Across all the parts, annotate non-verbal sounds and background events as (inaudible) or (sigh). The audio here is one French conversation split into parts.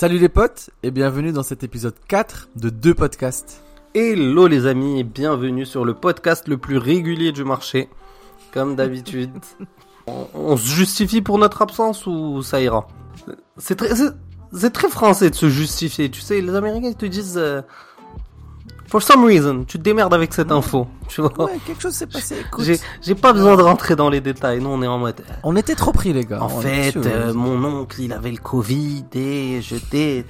Salut les potes et bienvenue dans cet épisode 4 de deux podcasts. Hello les amis et bienvenue sur le podcast le plus régulier du marché. Comme d'habitude. (laughs) on, on se justifie pour notre absence ou ça ira? C'est très, c'est- très français de se justifier. Tu sais, les Américains ils te disent euh, For some reason, tu te démerdes avec cette info. Tu vois Ouais, quelque chose s'est passé. Écoute, J'ai j'ai pas besoin de rentrer dans les détails. Nous on est en mode. euh, on était trop pris les gars. En On fait, euh, mon oncle, il avait le Covid et j'étais...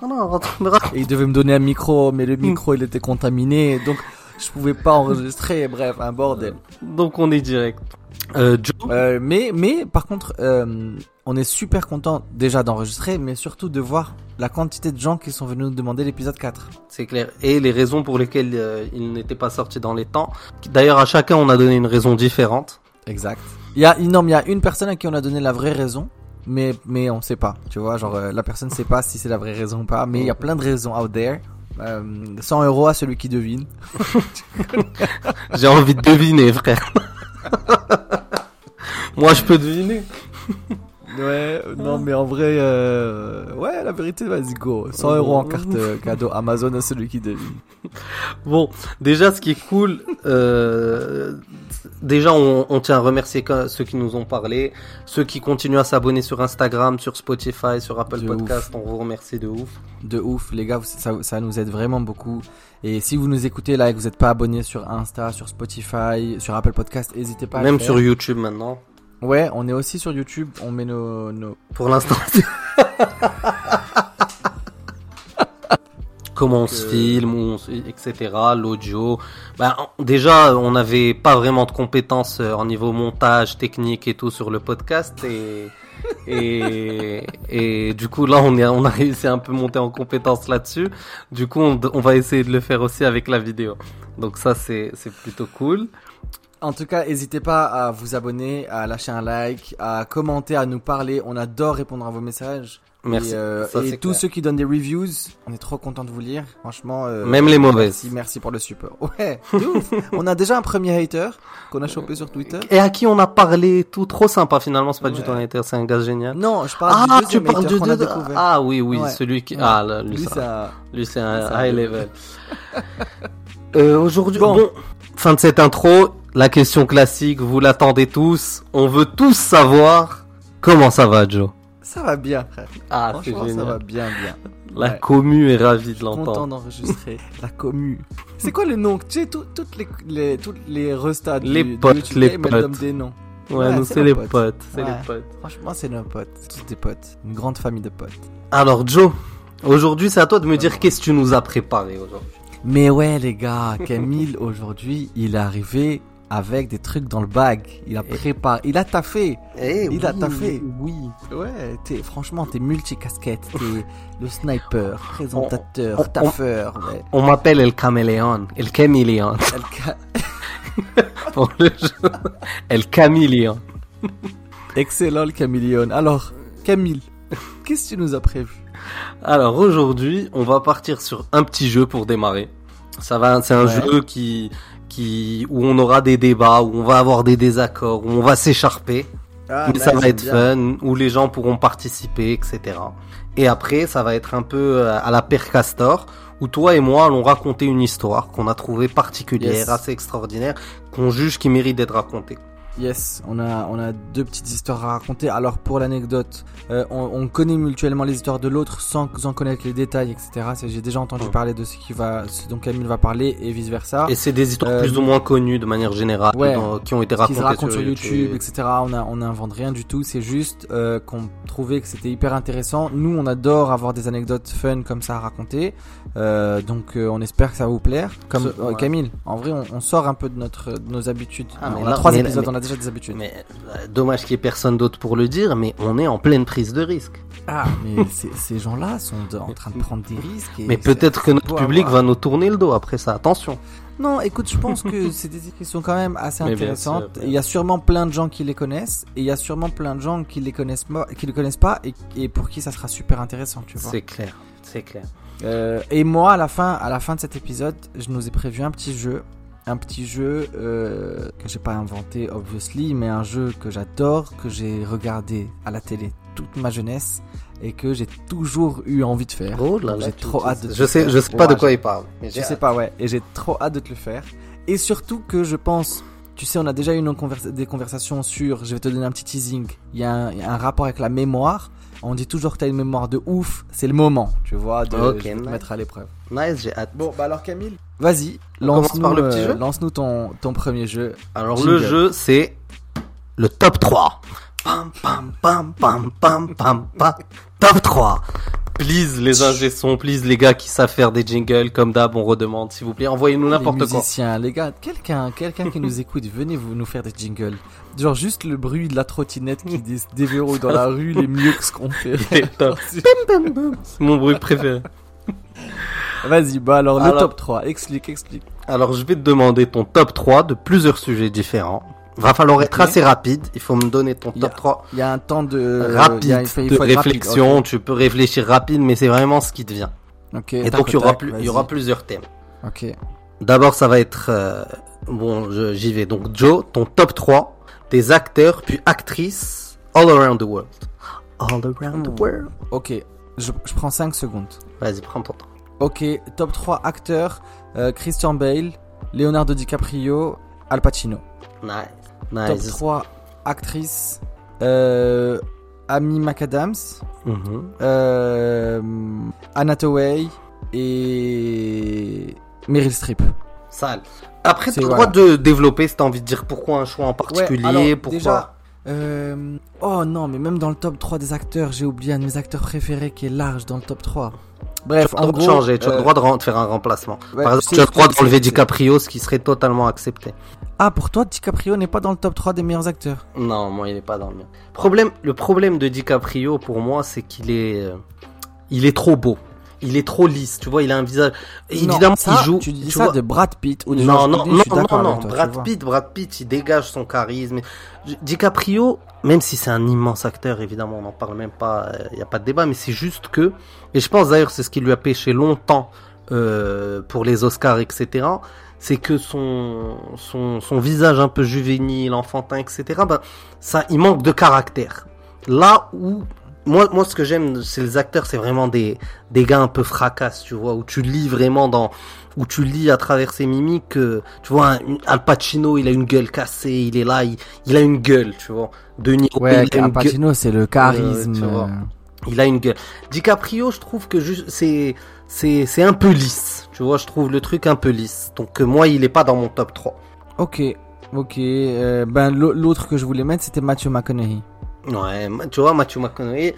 Non, non, rentre, me raconte. Et il devait me donner un micro, mais le micro il était contaminé, donc je pouvais pas enregistrer. Bref, un bordel. Donc on est direct. Euh, Joe Euh, mais mais par contre, euh, on est super content déjà d'enregistrer, mais surtout de voir la quantité de gens qui sont venus nous demander l'épisode 4. C'est clair. Et les raisons pour lesquelles euh, il n'était pas sorti dans les temps. D'ailleurs, à chacun, on a donné une raison différente. Exact. Il y a non, mais il y a une personne à qui on a donné la vraie raison. Mais, mais on sait pas, tu vois, genre euh, la personne sait pas si c'est la vraie raison ou pas, mais il y a plein de raisons out there. Euh, 100 euros à celui qui devine. (laughs) J'ai envie de deviner, frère. (laughs) Moi, je peux deviner. Ouais, non, mais en vrai, euh, ouais, la vérité, vas-y, go. 100 euros en carte euh, cadeau Amazon à celui qui devine. (laughs) Bon, déjà, ce qui est cool, euh, déjà, on, on tient à remercier ceux qui nous ont parlé, ceux qui continuent à s'abonner sur Instagram, sur Spotify, sur Apple De Podcast. On vous remercie de ouf. De ouf, les gars, ça, ça nous aide vraiment beaucoup. Et si vous nous écoutez là et que vous n'êtes pas abonné sur Insta, sur Spotify, sur Apple Podcast, n'hésitez pas à Même le faire. sur YouTube maintenant. Ouais, on est aussi sur YouTube, on met nos, nos... Pour l'instant. (laughs) Comment on se Euh. filme, où on se- etc. L'audio. Bah, déjà, on n'avait pas vraiment de compétences euh, en niveau montage, technique et tout sur le podcast et et, (laughs) et du coup là on est on a réussi à un peu monter en compétences là-dessus. Du coup on, on va essayer de le faire aussi avec la vidéo. Donc ça c'est c'est plutôt cool. En tout cas, n'hésitez pas à vous abonner, à lâcher un like, à commenter, à nous parler. On adore répondre à vos messages. Merci. Et, euh, Ça, et c'est tous clair. ceux qui donnent des reviews, on est trop content de vous lire. Franchement. euh, Même les mauvaises. Merci, merci pour le support. (laughs) Ouais, de ouf. on a déjà un premier hater qu'on a chopé sur Twitter. Et à qui on a parlé tout trop sympa finalement, c'est pas du tout un hater, c'est un gars génial. Non, je parle Ah, du tu parles hater du qu'on a deux- découvert. Ah oui, oui, Ouais. celui qui. Ouais. Ah, là, lui, Lui, ça- lui, c'est un high le- level. (laughs) euh, Aujourd'hui, Bon. bon. fin de cette intro, la question classique, vous l'attendez tous. On veut tous savoir comment ça va, Joe. ça va bien, frère. Ah, Franchement, ça va bien, bien. La Ouais. commu est ravie de Content l'entendre. d'enregistrer (laughs) la commu. C'est quoi le nom? Tu sais, tout- toutes les, les, toutes les restats du- Les potes, YouTube, les potes. des noms. Ouais, Ouais, nous, c'est les potes. potes. C'est Ouais. les potes. Franchement, c'est nos potes. C'est tous des potes. Une grande famille de potes. Alors, Joe, aujourd'hui, c'est à toi de me dire qu'est-ce que tu nous as préparé aujourd'hui. Mais ouais, les gars, Camille, (laughs) aujourd'hui, il est arrivé avec des trucs dans le bag. Il a préparé. Il a taffé. Eh Il a taffé. Oui. Ouais, t'es, franchement, t'es multicasquette. T'es (laughs) le sniper, présentateur, On- on- taffeur. Ouais. On m'appelle El Caméléon. El Caméléon. (laughs) Elle ca- (laughs) Pour le jeu. El Caméléon. Excellent, le caméléon. Alors, Camille, qu'est-ce que tu nous as prévu? Alors aujourd'hui, on va partir sur un petit jeu pour démarrer. Ça va, c'est un Ouais. jeu qui, qui, où on aura des débats, où on va avoir des désaccords, où on va s'écharper. ah, mais ça va être fun, où les gens pourront participer, etc. Et après, ça va être un peu euh, à la Père Castor, où toi et moi allons raconter une histoire qu'on a trouvée particulière, Yes. assez extraordinaire, qu'on juge qui mérite d'être racontée. Yes, on a, on a deux petites histoires à raconter. Alors pour l'anecdote, euh, on, on connaît mutuellement les histoires de l'autre sans en connaître les détails, etc. J'ai déjà entendu parler de ce qui va, ce dont Camille va parler et vice versa. Et c'est des histoires Euh, plus ou moins connues de manière générale, Ouais. dans- qui ont été qui racontées se raconte sur YouTube, etc. On a, on n'invente rien du tout. C'est juste euh, qu'on trouvait que c'était hyper intéressant. Nous, on adore avoir des anecdotes fun comme ça à raconter. Euh, donc, euh, on espère que ça va vous plaire. Comme Ce- euh, ouais. Camille, en vrai, on, on sort un peu de notre, de nos habitudes. Ah, mais on a trois épisodes, mais- on a déjà des habitudes. Mais euh, dommage qu'il y ait personne d'autre pour le dire, mais on est en pleine prise de risque. Ah, mais (laughs) ces, gens-là sont de- en train de prendre des risques. et Mais peut-être que notre public avoir- va nous tourner le dos après ça. Attention. Non, écoute, je pense que c'est des idées qui sont quand même assez (laughs) Mais intéressantes. sûr, Il y a sûrement plein de gens qui les connaissent, et il y a sûrement plein de gens qui les connaissent pas, qui les connaissent pas, et, et pour qui ça sera super intéressant, tu vois. C'est clair. C'est clair. Euh, et moi, à la fin, à la fin de cet épisode, je nous ai prévu un petit jeu, un petit jeu euh, que j'ai pas inventé, obviously, mais un jeu que j'adore, que j'ai regardé à la télé toute ma jeunesse. et que j'ai toujours eu envie de faire. Oh là Donc, là, j'ai trop hâte de Je sais, faire. je sais pas Ouais, de quoi il parle. mais Je sais pas, ouais. Et j'ai trop hâte de te le faire. Et surtout que je pense, tu sais, on a déjà eu une conversa- des conversations sur, je vais te donner un petit teasing. Y, il y a un rapport avec la mémoire. On dit toujours que t'as une mémoire de ouf. C'est le moment, tu vois, de te mettre à l'épreuve. Nice, j'ai hâte. Bon, bah alors Camille, vas-y, lance-nous par le petit euh, jeu lance-nous ton, ton premier jeu. Alors Jingle. le jeu c'est le top 3. Pam pam pam pam pam pam pam. Top 3. Please les ingé sons, please les gars qui savent faire des jingles comme d'hab, on redemande s'il vous plaît, envoyez-nous Les n'importe quoi. musiciens, les gars, quelqu'un, quelqu'un qui nous écoute, venez vous nous faire des jingles. Genre juste le bruit de la trottinette qui (laughs) dé- déverrouille dans la rue, les mieux que ce qu'on fait. (laughs) C'est mon bruit préféré. Vas-y, bah alors le Alors- top 3, explique, explique. Alors je vais te demander ton top 3 de plusieurs sujets différents. Va falloir être assez rapide, il faut me donner ton y a- top 3 Il y a un temps de rapide il y a- il faut- il de faut être rapide, réflexion, tu peux réfléchir rapide mais c'est vraiment ce qui te vient. Ok, Ok, Et donc il y au aura plus, il y aura plusieurs thèmes. Ok. D'abord, ça va être euh, bon, j'y vais. Donc Joe, ton top 3 des acteurs puis actrices all around the world. All around the world. Ok, je, je prends 5 secondes. Vas-y, prends ton temps. Ok, top 3 acteurs, euh, Christian Bale, Leonardo DiCaprio, Al Pacino. Nice. Top Nice. 3 actrices, euh, Amy McAdams, Mhm. euh, Anna et Meryl Streep. Sale. Après, tu as le voilà. droit de développer si t'as envie de dire pourquoi un choix en particulier, alors, pourquoi. déjà, euh, oh non, mais même dans le top 3 des acteurs, j'ai oublié un de mes acteurs préférés qui est large dans le top 3. Bref, tu as le droit gros, de changer, tu as le droit de faire un remplacement. ouais, Par exemple, tu as le droit d'enlever DiCaprio, ce qui serait totalement accepté. Ah, pour toi, DiCaprio n'est pas dans le top 3 des meilleurs acteurs. Non, moi, il est pas dans le mien. Problème, le problème de DiCaprio, pour moi, c'est qu'il est, euh, il est trop beau. Il est trop lisse, tu vois, il a un visage. Évidemment, ça, il joue. Tu dis tu ça vois- de Brad Pitt ou de non, non, Clooney, non, non, non, toi, Brad. Pitt, Brad Pitt, il dégage son charisme. Di- DiCaprio, même si c'est un immense acteur, évidemment, on n'en parle même pas, il n'y a pas de débat, mais c'est juste que, et je pense d'ailleurs c'est ce qui lui a pêché longtemps euh, pour les Oscars, etc., c'est que son, son, son visage un peu juvénile, enfantin, etc., ben, ça, il manque de caractère. Là où, moi, moi, ce que j'aime chez les acteurs, c'est vraiment des, des gars un peu fracasses, tu vois, où tu lis vraiment dans, où tu lis à travers ses mimiques que, tu vois, un, Al Pacino, il a une gueule cassée, il est là, il, il a une gueule, tu vois. De Niro, Ouais, il a gueule, Pacino, c'est le charisme. tu vois. euh, il a une gueule. DiCaprio, je trouve que juste, c'est, c'est, c'est un peu lisse, tu vois, je trouve le truc un peu lisse. Donc, euh, moi, il est pas dans mon top 3. Ok, ok. euh, ben l'au- l'autre que je voulais mettre, c'était Matthew McConaughey. Ouais, tu vois, Matthew McConaughey,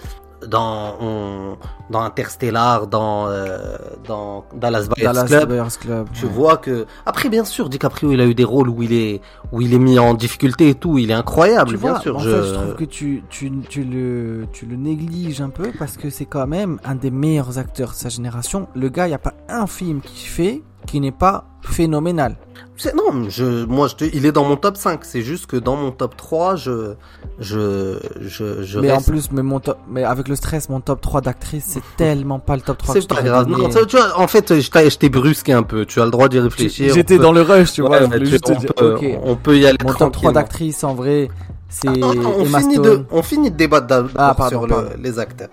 dans, on- dans Interstellar, dans, euh, dans Dallas Buyers Dallas Club, Buyers Club. tu ouais. vois que après bien sûr DiCaprio il a eu des rôles où il est où il est mis en difficulté et tout il est incroyable Tu bien vois, sûr en je... fait, je trouve que tu, tu, tu, le, tu le négliges un peu parce que c'est quand même un des meilleurs acteurs de sa génération. Le gars, il n'y a pas un film qu'il fait qui n'est pas phénoménal. C'est- non je moi je te- il est dans mon top 5 c'est juste que dans mon top 3 je je je, je mais reste- en plus, mais, mon top- mais avec le stress, mon top 3 d'actrice, c'est (laughs) tellement pas le top 3 que c'est pas grave non, tu vois en fait je t'ai je t'ai brusqué un peu tu as le droit d'y réfléchir J'étais peut- dans le rush, tu vois. Ouais, je te on, dire, peut, ok. on peut y aller Mon top 3 tranquillement. d'actrices, en vrai, c'est Ah, on finit de on finit de débattre Ah, pardon, sur le- les acteurs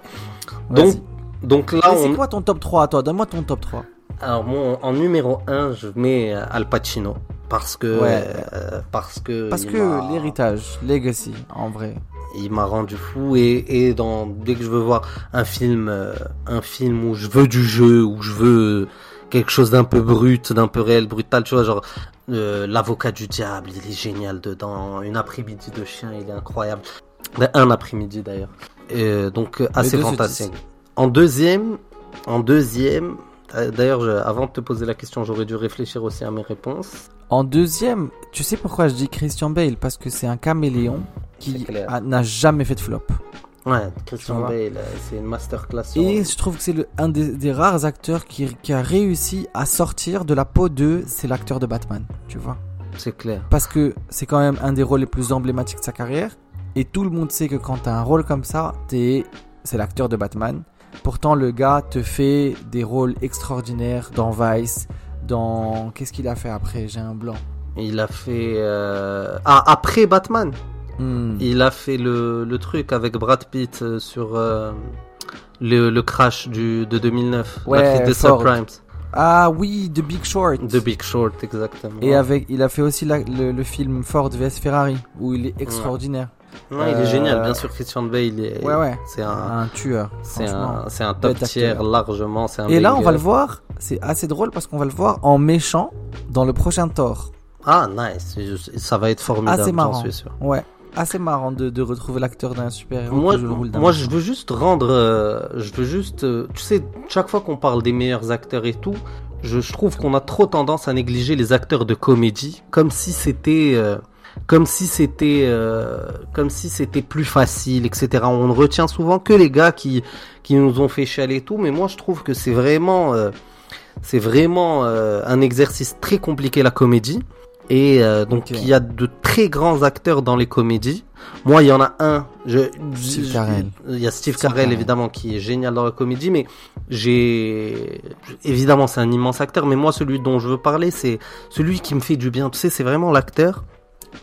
donc donc là Mais c'est on quoi ton top 3 à toi? Donne-moi ton top 3. Alors mon en numéro 1, je mets euh, Al Pacino parce que Ouais. euh, parce que Parce que l'héritage, legacy, en vrai. il m'a rendu fou et et dans dès que je veux voir un film euh, un film où je veux du jeu où je veux quelque chose d'un peu brut, d'un peu réel, brutal, tu vois genre euh, l'avocat du diable, il est génial dedans, une après-midi de chien, il est incroyable. Ben, un après-midi d'ailleurs. Donc assez fantastique. En deuxième, en deuxième, d'ailleurs, je- avant de te poser la question, j'aurais dû réfléchir aussi à mes réponses. En deuxième, tu sais pourquoi je dis Christian Bale? Parce que c'est un caméléon qui clair. a- n'a jamais fait de flop. Ouais, Christian. Bale, euh, c'est une masterclass. sur- Et je trouve que c'est un des, des rares acteurs qui, qui a réussi à sortir de la peau de c'est l'acteur de Batman, tu vois? C'est clair. Parce que c'est quand même un des rôles les plus emblématiques de sa carrière. Et tout le monde sait que quand t'as un rôle comme ça, c'est l'acteur de Batman. Pourtant, le gars te fait des rôles extraordinaires dans Vice, dans... Qu'est-ce qu'il a fait après? J'ai un blanc. Il a fait... euh, Ah, après Batman Hmm. Il a fait le, le truc avec Brad Pitt euh, sur euh, le, le crash du, de 2009. Ouais, des subprimes. Ah oui, The Big Short. The Big Short, exactement. Et avec, il a fait aussi la- le, le film Ford vs Ferrari, où il est extraordinaire. Non, il est Euh, génial, bien sûr. Christian Bale, il est, Ouais, ouais. c'est un, Un tueur. c'est un, un top tier largement. un Et là, on va le voir. C'est assez drôle parce qu'on va le voir en méchant dans le prochain Thor. Ah, nice. Je- Ça va être formidable, Assez marrant. suis sûr. Ouais. Assez marrant de, de retrouver l'acteur d'un super-héros Moi, d'un moi, méchant. je veux juste rendre, euh, je veux juste, euh, tu sais, chaque fois qu'on parle des meilleurs acteurs et tout, je, je trouve qu'on a trop tendance à négliger les acteurs de comédie, comme si c'était, euh, comme si c'était, euh, comme si c'était plus facile, etc. On ne retient souvent que les gars qui, qui nous ont fait chialer et tout, mais moi, je trouve que c'est vraiment, euh, c'est vraiment euh, un exercice très compliqué la comédie. Et donc il y a de très grands acteurs dans les comédies. Moi, il y en a un. Je, Steve je- Carell. Il y a Steve, Steve Carell, Carell. évidemment qui est génial dans la comédie, mais j'ai évidemment c'est un immense acteur. Mais moi, celui dont je veux parler, c'est celui qui me fait du bien. Tu sais, c'est vraiment l'acteur.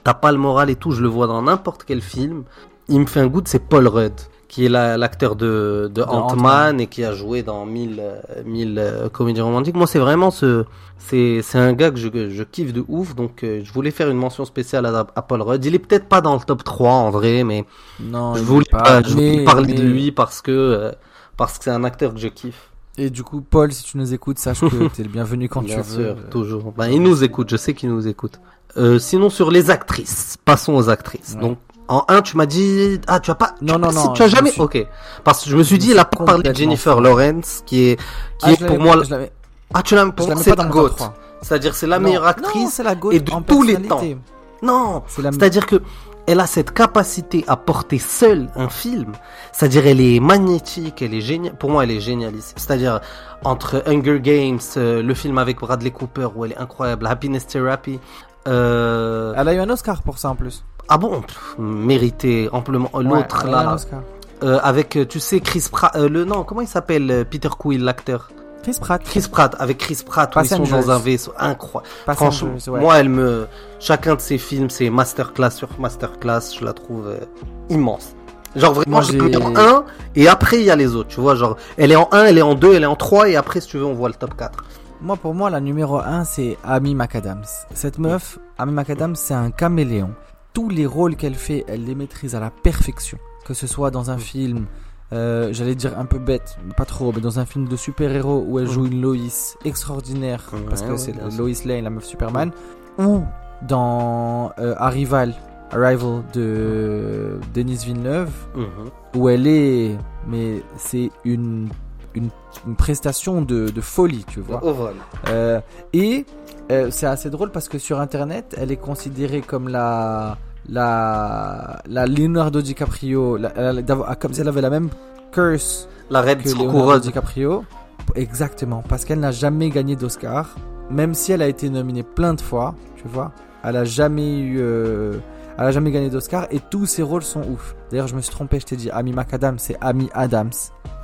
T'as pas le moral et tout. Je le vois dans n'importe quel film. Il me fait un goût. C'est Paul Rudd qui est la- l'acteur de, de Ant-Man et qui a joué dans mille, euh, mille euh, comédies romantiques. Moi, c'est vraiment ce, c'est, un gars que je, je kiffe de ouf. Donc, euh, je voulais faire une mention spéciale à, à Paul Rudd. Il est peut-être pas dans le top 3 en vrai, mais Non, je voulais, pas, pas, je voulais mais- parler de lui parce que, euh, parce que c'est un acteur que je kiffe. Et du coup, Paul, si tu nous écoutes, sache que (laughs) t'es le bienvenu quand Bien tu sûr, veux. Toujours. Ben, il nous écoute, je sais qu'il nous écoute. Euh, sinon, sur les actrices, passons aux actrices. Ouais. Donc, en 1, tu m'as dit, ah, tu as pas, Non, tu as non, pas- non, tu as jamais, suis- ok. Parce que je me suis dit, il a pas parlé de Jennifer fou. Lawrence, qui est, qui Ah, est pour moi, ah, tu l'as, pour moi, c'est pas la dans mon top GOAT. 3. C'est-à-dire, c'est la Non, meilleure actrice. et de tous les personnalité. Non, c'est-à-dire que elle a cette capacité à porter seule un film. C'est-à-dire, elle est magnétique, elle est géniale. Pour moi, elle est génialiste. C'est-à-dire, entre Hunger Games, euh, le film avec Bradley Cooper, où elle est incroyable, Happiness Therapy. Euh... Elle a eu un Oscar pour ça en plus. Ah bon, Pff, mérité amplement. L'autre là, euh, avec, tu sais, Chris Pratt, le nom, comment il s'appelle, Peter Quill, l'acteur? Chris Pratt. Chris Pratt, avec Chris Pratt, où ils sont dans un vaisseau incroyable. Franchement, ouais. moi, elle me, chacun de ses films, c'est masterclass sur masterclass, je la trouve euh, immense. Genre vraiment, je peux dire un, et après il y a les autres, tu vois, genre, elle est en 1, elle est en 2, elle est en 3, et après, si tu veux, on voit le top 4. Moi, pour moi, la numéro 1, c'est Amy McAdams. Cette meuf, Amy McAdams, c'est un caméléon. Tous les rôles qu'elle fait, elle les maîtrise à la perfection. Que ce soit dans un film, euh, j'allais dire un peu bête, mais pas trop, mais dans un film de super-héros où elle joue une Lois extraordinaire, Ouais, parce que ouais, c'est. Lois Lane, la meuf Superman, ou dans euh, Arrival, Arrival de Denis Villeneuve, Mhm. où elle est, mais c'est une, une, une prestation de, de folie, tu vois. Vol. Euh, et euh, c'est assez drôle parce que sur internet, elle est considérée comme la la la Leonardo DiCaprio, la- la- d'avoir- comme si elle avait la même curse La Red que Leonardo couronne. DiCaprio. Exactement, parce qu'elle n'a jamais gagné d'Oscar, même si elle a été nominée plein de fois, tu vois. Elle a jamais eu, euh, elle a jamais gagné d'Oscar et tous ses rôles sont ouf. D'ailleurs, je me suis trompé, je t'ai dit Amy McAdams, c'est Amy Adams.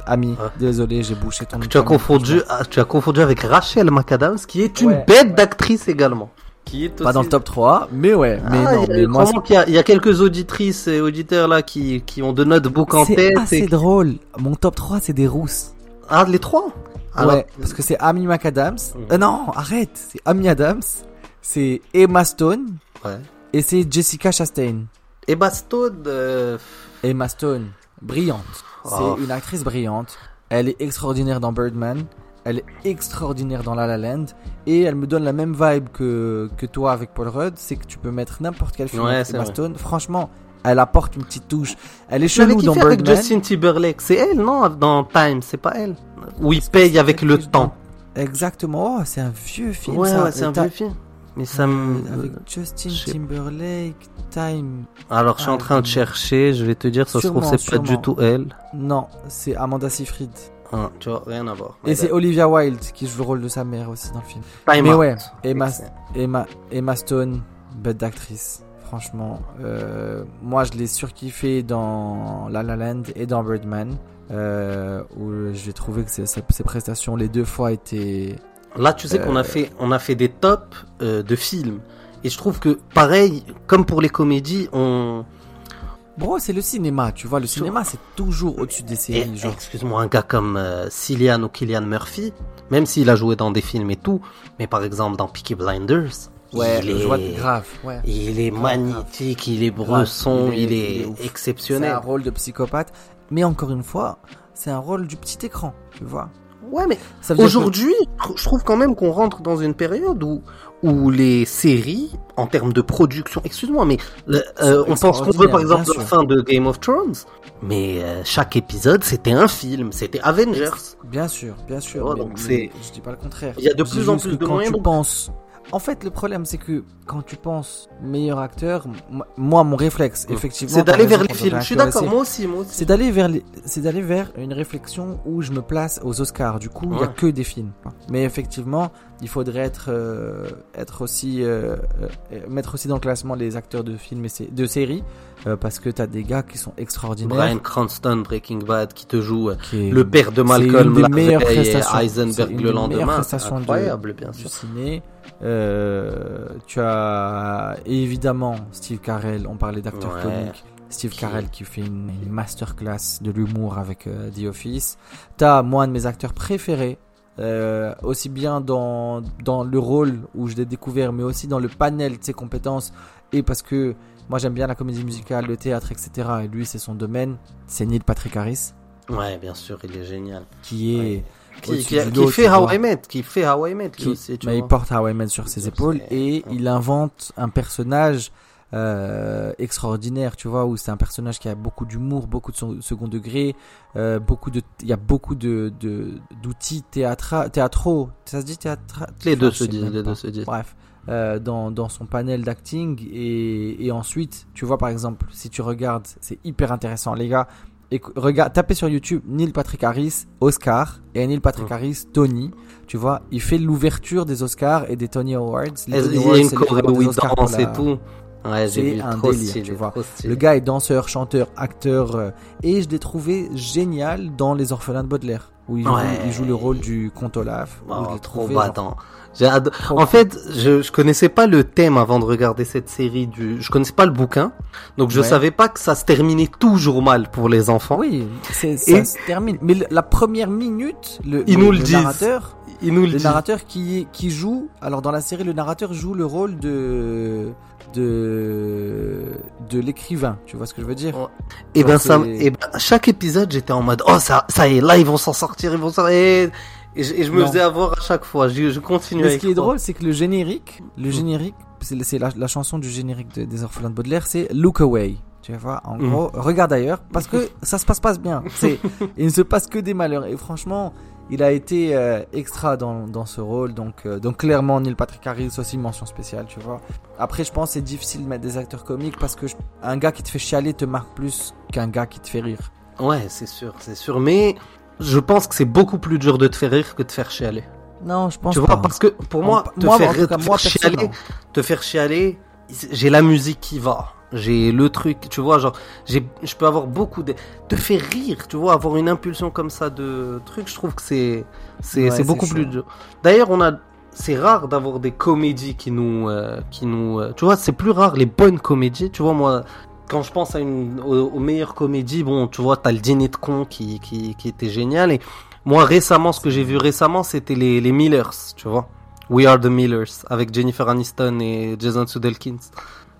Amy, Ah. désolé, j'ai bouché ton. Tu as confondu, ah, tu as confondu avec Rachel McAdams, qui est une Ouais. bête d'actrice également. Qui est Pas dans le top 3, mais ouais. Mais Ah, non, il y a- mais moi, crois-moi qu'il y a- il y, a quelques auditrices et auditeurs là qui, qui ont de notebook en c'est tête. assez et- drôle. Mon top 3, c'est des rousses. Ah, les trois Alors, ouais, parce que c'est Amy McAdams. Mhm. Euh, non, arrête. C'est Amy Adams. C'est Emma Stone. ouais. Et c'est Jessica Chastain. Emma Stone, euh, Emma Stone, brillante. Oh. C'est une actrice brillante. Elle est extraordinaire dans Birdman. Elle est extraordinaire dans La La Land. Et elle me donne la même vibe que, que toi avec Paul Rudd. C'est que tu peux mettre n'importe quel film Ouais, avec Emma. Stone. Franchement, elle apporte une petite touche. Elle est chelou dans kiffé avec Birdman. Justin Timberlake. C'est elle, non? Dans Time, c'est pas elle Où il paye avec le temps. Exactement. Oh, c'est un vieux film. Ouais, ça. ouais, c'est un vieux film. Mais ça me. Euh, Avec Justin Timberlake, Time. Alors, je suis en Ah, train de chercher, je vais te dire, ça se trouve, Sûrement, c'est pas du sûrement. tout elle. Non, c'est Amanda Seyfried. Ah, tu vois, rien à voir. Et c'est Olivia Wilde qui joue le rôle de sa mère aussi dans le film. Time Mais Out. ouais, Emma. Emma, Emma Stone, bête d'actrice. Franchement, euh, moi je l'ai surkiffé dans La La Land et dans Birdman, euh, où j'ai trouvé que ses, prestations les deux fois étaient. Là, tu sais qu'on Euh, a fait, on a fait des tops euh, de films. Et je trouve que, pareil, comme pour les comédies, on, Bro, c'est le cinéma, tu vois. Le cinéma, c'est toujours au-dessus des séries. excuse-moi, un gars comme euh, Cillian ou Killian Murphy, même s'il a joué dans des films et tout, mais par exemple dans Peaky Blinders, Ouais, il est, grave. Ouais. il est Grave, magnifique, il est bresson, il est- il est, il est ouf. C'est exceptionnel. un rôle de psychopathe. Mais encore une fois, c'est un rôle du petit écran, tu vois. Ouais, mais que- Aujourd'hui, je trouve quand même qu'on rentre dans une période où où les séries, en termes de production, excuse-moi, mais le- euh, on pense qu'on veut par exemple la fin de Game of Thrones, mais euh, chaque épisode c'était un film, c'était Avengers. Bien sûr, bien sûr. Ouais, mais- donc mais Je dis pas le contraire. Il y a de plus en plus de quand moyens, tu donc- penses. En fait, le problème, c'est que quand tu penses meilleur acteur, moi, mon réflexe, effectivement, C'est d'aller vers les films. Je suis d'accord, moi aussi, moi aussi. C'est d'aller vers les- c'est d'aller vers une réflexion où je me place aux Oscars. Du coup, il y a Ouais. que des films. Mais effectivement, il faudrait être euh, être aussi euh, euh, mettre aussi dans le classement les acteurs de films et sé- de séries euh, parce que t'as des gars qui sont extraordinaires. Brian Cranston, Breaking Bad, qui te joue euh, qui est le père de Malcolm, une des la meilleures prestations. Heisenberg une le lendemain. prestations de- Incroyable, bien du sûr. ciné. Euh, tu as évidemment Steve Carell, on parlait d'acteur Ouais. comique. Steve Carell qui fait une, une masterclass de l'humour avec euh, The Office. T'as moi un de mes acteurs préférés, euh, aussi bien dans, dans le rôle où je l'ai découvert, mais aussi dans le panel de ses compétences. Et parce que moi j'aime bien la comédie musicale, le théâtre, etc. Et lui c'est son domaine. C'est Neil Patrick Harris Ouais, bien sûr, il est génial. qui est Ouais. Qui, qui, qui lot, fait How. I Met, qui fait How I Met, lui qui- aussi, tu il porte How I Met sur ses épaules et il invente un personnage euh, extraordinaire, tu vois, où c'est un personnage qui a beaucoup d'humour, beaucoup de son- second degré, euh, beaucoup de, il y a beaucoup de d'outils théâtra, théâtraux, ça se dit théâtra, Les deux se disent, les deux se disent. Bref, euh, dans dans son panel d'acting et et ensuite, tu vois par exemple, si tu regardes, c'est hyper intéressant, les gars. Et regarde, tapez sur YouTube Neil Patrick Harris Oscar et Neil Patrick Mm. Harris Tony. Tu vois, il fait l'ouverture des Oscars et des Tony Awards. Les Il y a une choré où il danse et tout. Ouais, C'est j'ai vu, un trop délire, stylé, tu vois. trop. Le gars est danseur, chanteur, acteur euh, et je l'ai trouvé génial dans Les Orphelins de Baudelaire où il, Ouais. joue, il joue le rôle du comte Olaf. Oh, trop En fait, je, je connaissais pas le thème avant de regarder cette série du, je connaissais pas le bouquin. Donc je Ouais. savais pas que ça se terminait toujours mal pour les enfants. Oui, ça se termine. Mais la première minute, le, nous le le narrateur, Il nous le le narrateur qui qui joue alors dans la série le narrateur joue le rôle de de de l'écrivain tu vois ce que je veux dire? Et ben Genre, ça, et ben, chaque épisode, j'étais en mode, oh ça, ça y est, là ils vont s'en sortir, ils vont s'en et, et, je, et je me faisais avoir à chaque fois. Je, je continue mais ce qui est drôle c'est que le générique le générique c'est la, la chanson du générique de- des orphelins de Baudelaire c'est Look Away. Tu vois en Mm. gros regarde ailleurs parce que ça se passe pas bien. C'est (laughs) il ne se passe que des malheurs. Et franchement il a été euh, extra dans, dans ce rôle donc euh, donc clairement Neil Patrick Harris aussi mention spéciale tu vois après je pense que c'est difficile de mettre des acteurs comiques parce que je- un gars qui te fait chialer te marque plus qu'un gars qui te fait rire Ouais, c'est sûr, c'est sûr. Mais je pense que c'est beaucoup plus dur de te faire rire que de te faire chialer. non je pense tu pas vois, parce que pour moi, te moi, faire, cas, moi, chialer, te faire chialer, j'ai la musique qui va. J'ai le truc, tu vois, genre, j'ai, je peux avoir beaucoup de, te faire rire, tu vois, avoir une impulsion comme ça de truc, je trouve que c'est, c'est, Ouais, beaucoup plus dur. D'ailleurs, on a, c'est rare d'avoir des comédies qui nous, euh, qui nous, euh, tu vois, c'est plus rare les bonnes comédies, tu vois, moi, quand je pense à une, aux, aux meilleures comédies, bon, tu vois, t'as le dîner de con qui, qui, qui était génial et moi, récemment, ce que j'ai vu récemment, c'était les, les Millers, tu vois. We Are the Millers, avec Jennifer Aniston et Jason Sudeikis.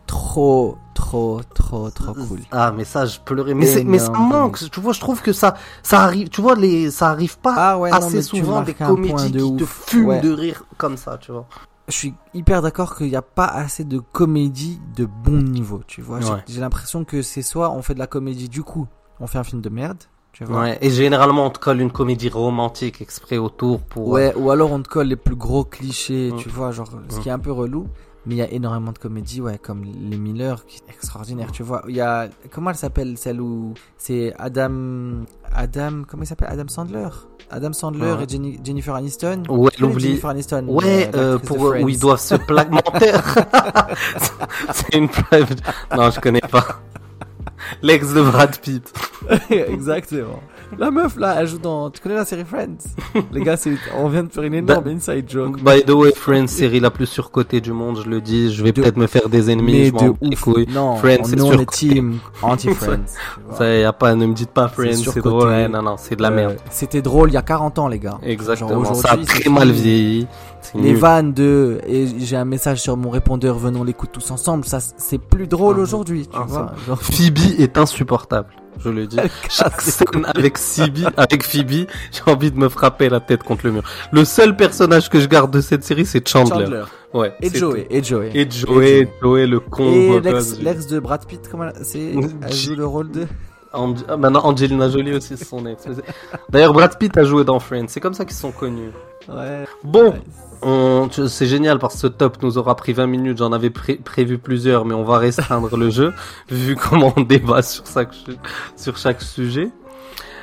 Trop trop trop trop cool Ah, mais ça, je pleurais. Mais, mais ça manque, tu vois, je trouve que ça, ça arrive, tu vois, les, ça arrive pas Ah ouais, assez souvent des comédies de qui te ouf. fument Ouais. de rire comme ça, tu vois. je suis hyper d'accord qu'il n'y a pas assez de comédie de bon niveau, tu vois. J'ai- Ouais. J'ai l'impression que c'est soit on fait de la comédie du coup, on fait un film de merde, tu vois. Ouais. Et généralement, on te colle une comédie romantique exprès autour pour. Ouais, ou alors on te colle les plus gros clichés, Mm. tu vois, genre ce Mm. qui est un peu relou. Mais il y a énormément de comédies, ouais, comme Les Miller, qui est extraordinaire, tu vois. Il y a, comment elle s'appelle, celle où c'est Adam, Adam, comment il s'appelle, Adam Sandler? Adam Sandler et Jenny- Jennifer Aniston. Ouais, l'oublie. Jennifer Aniston? Ouais, euh, pour où ils doivent se plaquer. Menteur. (laughs) c'est une preuve. Non, je connais pas. L'ex de Brad Pitt. Exactement. La meuf là, elle joue dans. Tu connais la série Friends? (laughs) Les gars, c'est... on vient de faire une énorme inside joke. By the way, Friends, série la plus surcotée du monde, je le dis. Je vais De- peut-être me faire des ennemis. Mais je de m'en ouf. couilles. Non, Friends, c'est nous on est surcoté. team anti-Friends. (laughs) Ça y a pas, ne me dites pas Friends, c'est drôle. Ouais, non, non, c'est de la Euh, merde. C'était drôle il y a 40 ans, les gars. Exactement. Genre, Ça a très mal vieilli. Les vannes de et j'ai un message sur mon répondeur venons l'écouter tous ensemble ça c'est plus drôle Ah, aujourd'hui tu ah, vois genre Phoebe est insupportable. Je le dis. (laughs) Chaque scène avec Phoebe, avec Phoebe, j'ai envie de me frapper la tête contre le mur. Le seul personnage que je garde de cette série, c'est Chandler. Chandler Ouais. et Joey et Joey Et Joey, Joey, le con. et l'ex de Brad Pitt comment elle- c'est elle joue le rôle de Ah, maintenant Angelina Jolie aussi, c'est son ex. D'ailleurs, Brad Pitt a joué dans Friends. C'est comme ça qu'ils sont connus. ouais Bon, Ouais. on- tu- c'est génial parce que ce top nous aura pris 20 minutes. J'en avais pré- prévu plusieurs, mais on va restreindre le jeu (laughs) vu comment on débat sur chaque, sur chaque sujet.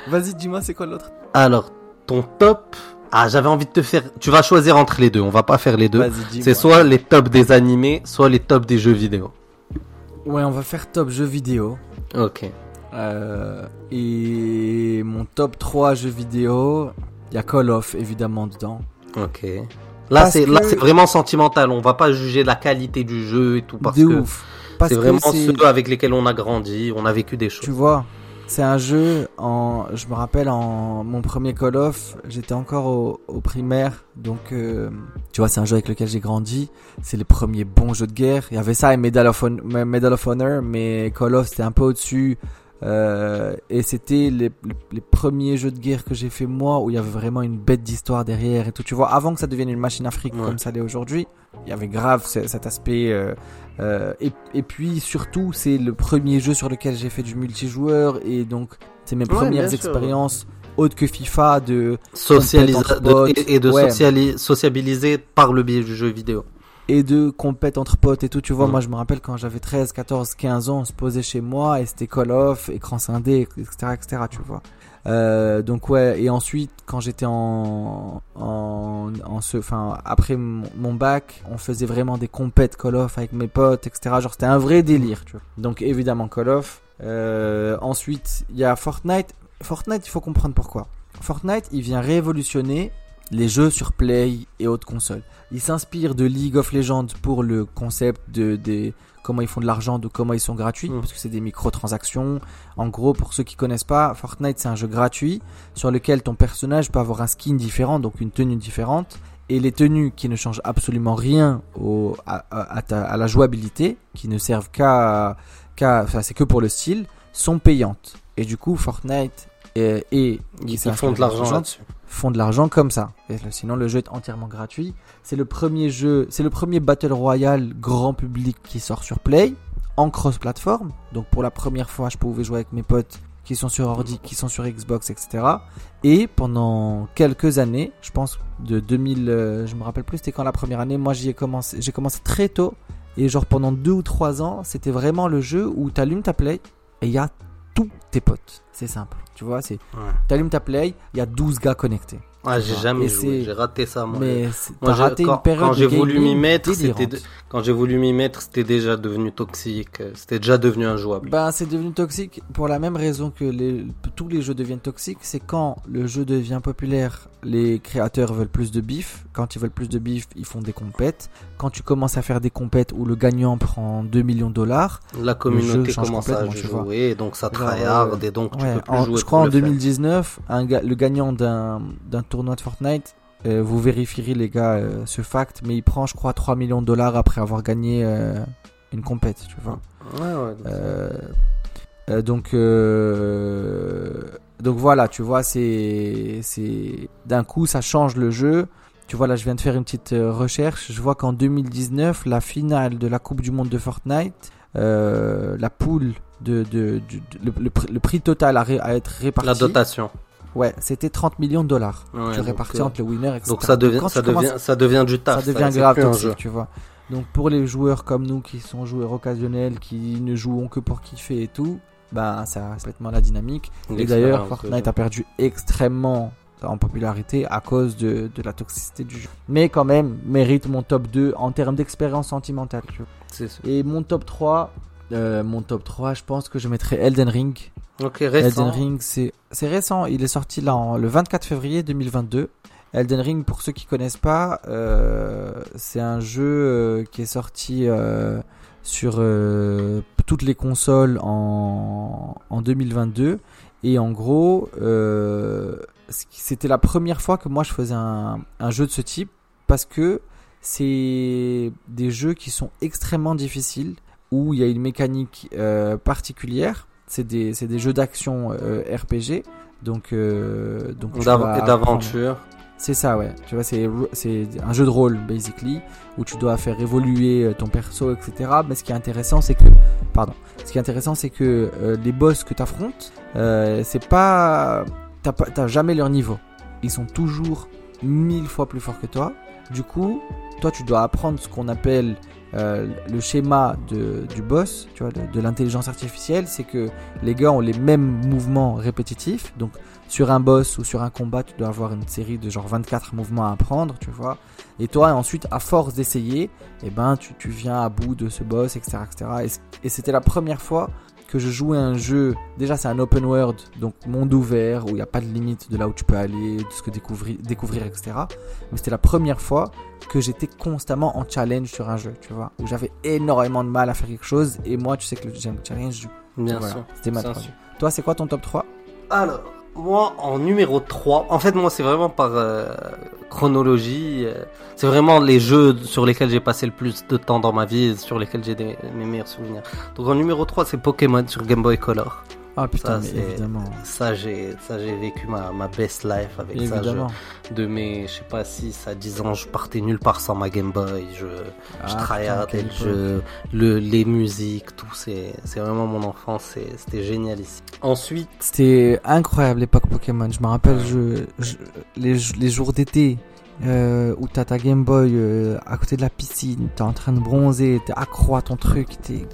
vas-y dis-moi c'est quoi l'autre? Alors, ton top? Ah, j'avais envie de te faire. Tu vas choisir entre les deux. On va pas faire les deux. C'est soit les tops des animés, soit les tops des jeux vidéo. ouais on va faire top jeux vidéo Ok. Euh, et mon top 3 jeux vidéo il y a Call of évidemment dedans Ok. Là, c'est là, que- c'est vraiment sentimental. On va pas juger la qualité du jeu et tout parce de que c'est vraiment ceux avec lesquels on a grandi, on a vécu des Tu choses. vois, c'est un jeu en. Je me rappelle en mon premier Call of, j'étais encore au, au primaire, donc euh, tu vois, c'est un jeu avec lequel j'ai grandi. C'est les premiers bons jeux de guerre. Il y avait ça et Medal of, Hon- Medal of Honor, mais Call of c'était un peu au-dessus. Euh, et c'était les, les, les premiers jeux de guerre que j'ai fait moi où il y avait vraiment une bête d'histoire derrière et tout. Tu vois, avant que ça devienne une machine afrique Ouais. comme ça l'est aujourd'hui, il y avait grave ce- cet aspect. euh, euh, et, et puis surtout, c'est le premier jeu sur lequel j'ai fait du multijoueur et donc c'est mes Ouais, premières expériences autres que FIFA de Socialisa- de- et, de Ouais. sociabiliser par le biais du jeu vidéo. Et de compète entre potes et tout. Tu vois, Mm. moi je me rappelle quand j'avais 13, 14, 15 ans, on se posait chez moi et c'était Call of, écran scindé, etc., etc. Tu vois. Euh, donc ouais, et ensuite quand j'étais en, en, en ce, enfin après mon, mon bac, on faisait vraiment des compètes Call of avec mes potes, etc. Genre c'était un vrai délire, tu vois. Donc évidemment Call of. Euh, ensuite il y a Fortnite. Fortnite, il faut comprendre pourquoi. Fortnite, il vient révolutionner les jeux sur Play et autres consoles. Il s'inspire de League of Legends pour le concept de des comment ils font de l'argent, de comment ils sont gratuits, Mm. parce que c'est des microtransactions. En gros, pour ceux qui connaissent pas, Fortnite c'est un jeu gratuit sur lequel ton personnage peut avoir un skin différent, donc une tenue différente. Et les tenues qui ne changent absolument rien au, à, à- à ta- à la jouabilité, qui ne servent qu'à, qu'à, enfin c'est que pour le style, sont payantes. Et du coup, Fortnite et, et Ils, ils font de l'argent là-dessus. Font de l'argent comme ça. Et sinon, le jeu est entièrement gratuit. C'est le premier jeu, c'est le premier Battle Royale grand public qui sort sur Play, en cross-platform. Donc pour la première fois, je pouvais jouer avec mes potes qui sont sur ordi, qui sont sur Xbox, etc. Et pendant quelques années, je pense de 2000, euh, je me rappelle plus c'était quand la première année, moi j'y ai commencé, j'ai commencé très tôt. Et genre pendant deux ou trois ans, c'était vraiment le jeu où tu allumes ta Play et il y a tous tes potes. C'est simple. Tu vois, c'est Ouais. T'allumes ta play, il y a 12 gars connectés. Ah, j'ai jamais Et joué, j'ai raté ça moi. Mais Moi, raté quand- une période quand de j'ai voulu m'y mettre, c'était de- Quand j'ai voulu m'y mettre, c'était déjà devenu toxique, euh, c'était déjà devenu injouable. Ben, c'est devenu toxique pour la même raison que les, tous les jeux deviennent toxiques. C'est quand le jeu devient populaire, les créateurs veulent plus de bif. Quand ils veulent plus de bif, ils font des compètes. Quand tu commences à faire des compètes où le gagnant prend 2 millions de dollars, La communauté commence à jouer, et donc ça tryhard, euh, et donc tu ouais, peux plus en- jouer. je crois en le fun. 2019, un ga- le gagnant d'un d'un tournoi de Fortnite, euh, vous vérifierez les gars euh, ce fact, mais il prend je crois 3 millions de dollars après avoir gagné euh, une compète, tu vois. Ouais, ouais, donc donc, voilà, tu vois, c'est, c'est, d'un coup, ça change le jeu. Tu vois, là, je viens de faire une petite recherche. Je vois qu'en 2019, la finale de la Coupe du Monde de Fortnite, la poule de, de, le, prix- le prix total à, ré- à être réparti. La dotation. Ouais, c'était 30 millions de dollars. Ouais, tu donc, répartis euh, entre le winner, etc. Donc ça devient, quand ça devient, ça devient du taf. ça devient c'est grave toxique, tu vois. Donc pour les joueurs comme nous qui sont joueurs occasionnels, qui ne jouons que pour kiffer et tout, ben ça c'est complètement la dynamique. Et d'ailleurs, Fortnite a perdu extrêmement en popularité à cause de, de la toxicité du jeu. Mais quand même, mérite mon top 2 en termes d'expérience sentimentale. tu vois. Et mon top 3, Euh, mon top 3, je pense que je mettrais Elden Ring. Elden Ring, c'est récent. Il est sorti là le 24 février 2022. Elden Ring, pour ceux qui connaissent pas, euh, c'est un jeu euh, qui est sorti euh, sur toutes les consoles en, en 2022. Et en gros, c'était la première fois que moi je faisais un, un jeu de ce type parce que c'est des jeux qui sont extrêmement difficiles où il y a une mécanique particulière. C'est des, c'est des jeux d'action euh, RPG. Donc, euh, donc et d'aventure. C'est ça, ouais. Tu vois, c'est, c'est un jeu de rôle, basically, où tu dois faire évoluer euh, ton perso, etc. Mais ce qui est intéressant, c'est que, pardon, ce qui est intéressant, c'est que euh, les boss que tu affrontes, c'est pas, t'as pas, t'as jamais leur niveau. Ils sont toujours mille fois plus forts que toi. Du coup, toi, tu dois apprendre ce qu'on appelle euh, le schéma de, du boss, tu vois, de, l'intelligence artificielle. C'est que les gars ont les mêmes mouvements répétitifs. Donc, sur un boss ou sur un combat, tu dois avoir une série de genre 24 mouvements à apprendre, tu vois. Et toi, ensuite, à force d'essayer, eh ben, tu, tu viens à bout de ce boss, etc., etc. Et c'était la première fois que je jouais un jeu. Déjà, c'est un open world, donc monde ouvert, où il n'y a pas de limite de là où tu peux aller, de ce que découvrir, découvrir, etc. Mais c'était la première fois que j'étais constamment en challenge sur un jeu, tu vois, où j'avais énormément de mal à faire quelque chose. Et moi, tu sais que le- j'aime le challenge. Bien voilà, sûr. C'était ma. Toi, c'est quoi ton top 3 Alors, moi, en numéro 3, en fait, moi, c'est vraiment par euh, chronologie. euh, c'est vraiment les jeux sur lesquels j'ai passé le plus de temps dans ma vie sur lesquels j'ai mes meilleurs souvenirs. Donc, en numéro 3, c'est Pokémon sur Game Boy Color. Ah putain, Ça, mais évidemment. Ça, j'ai, ça, j'ai vécu ma, ma best life avec ça. Je- de mes, je sais pas, 6 à 10 ans, je partais nulle part sans ma Game Boy. Je, je Ah, putain, tryhardais le jeu, le, les musiques, tout. C'est, c'est vraiment mon enfance. c'est- C'était génial ici. Ensuite, C'était incroyable l'époque Pokémon. Je me rappelle je, je- les, les jours d'été euh, où t'as ta Game Boy euh, à côté de la piscine, t'es en train de bronzer, t'es accro à ton truc, t'es.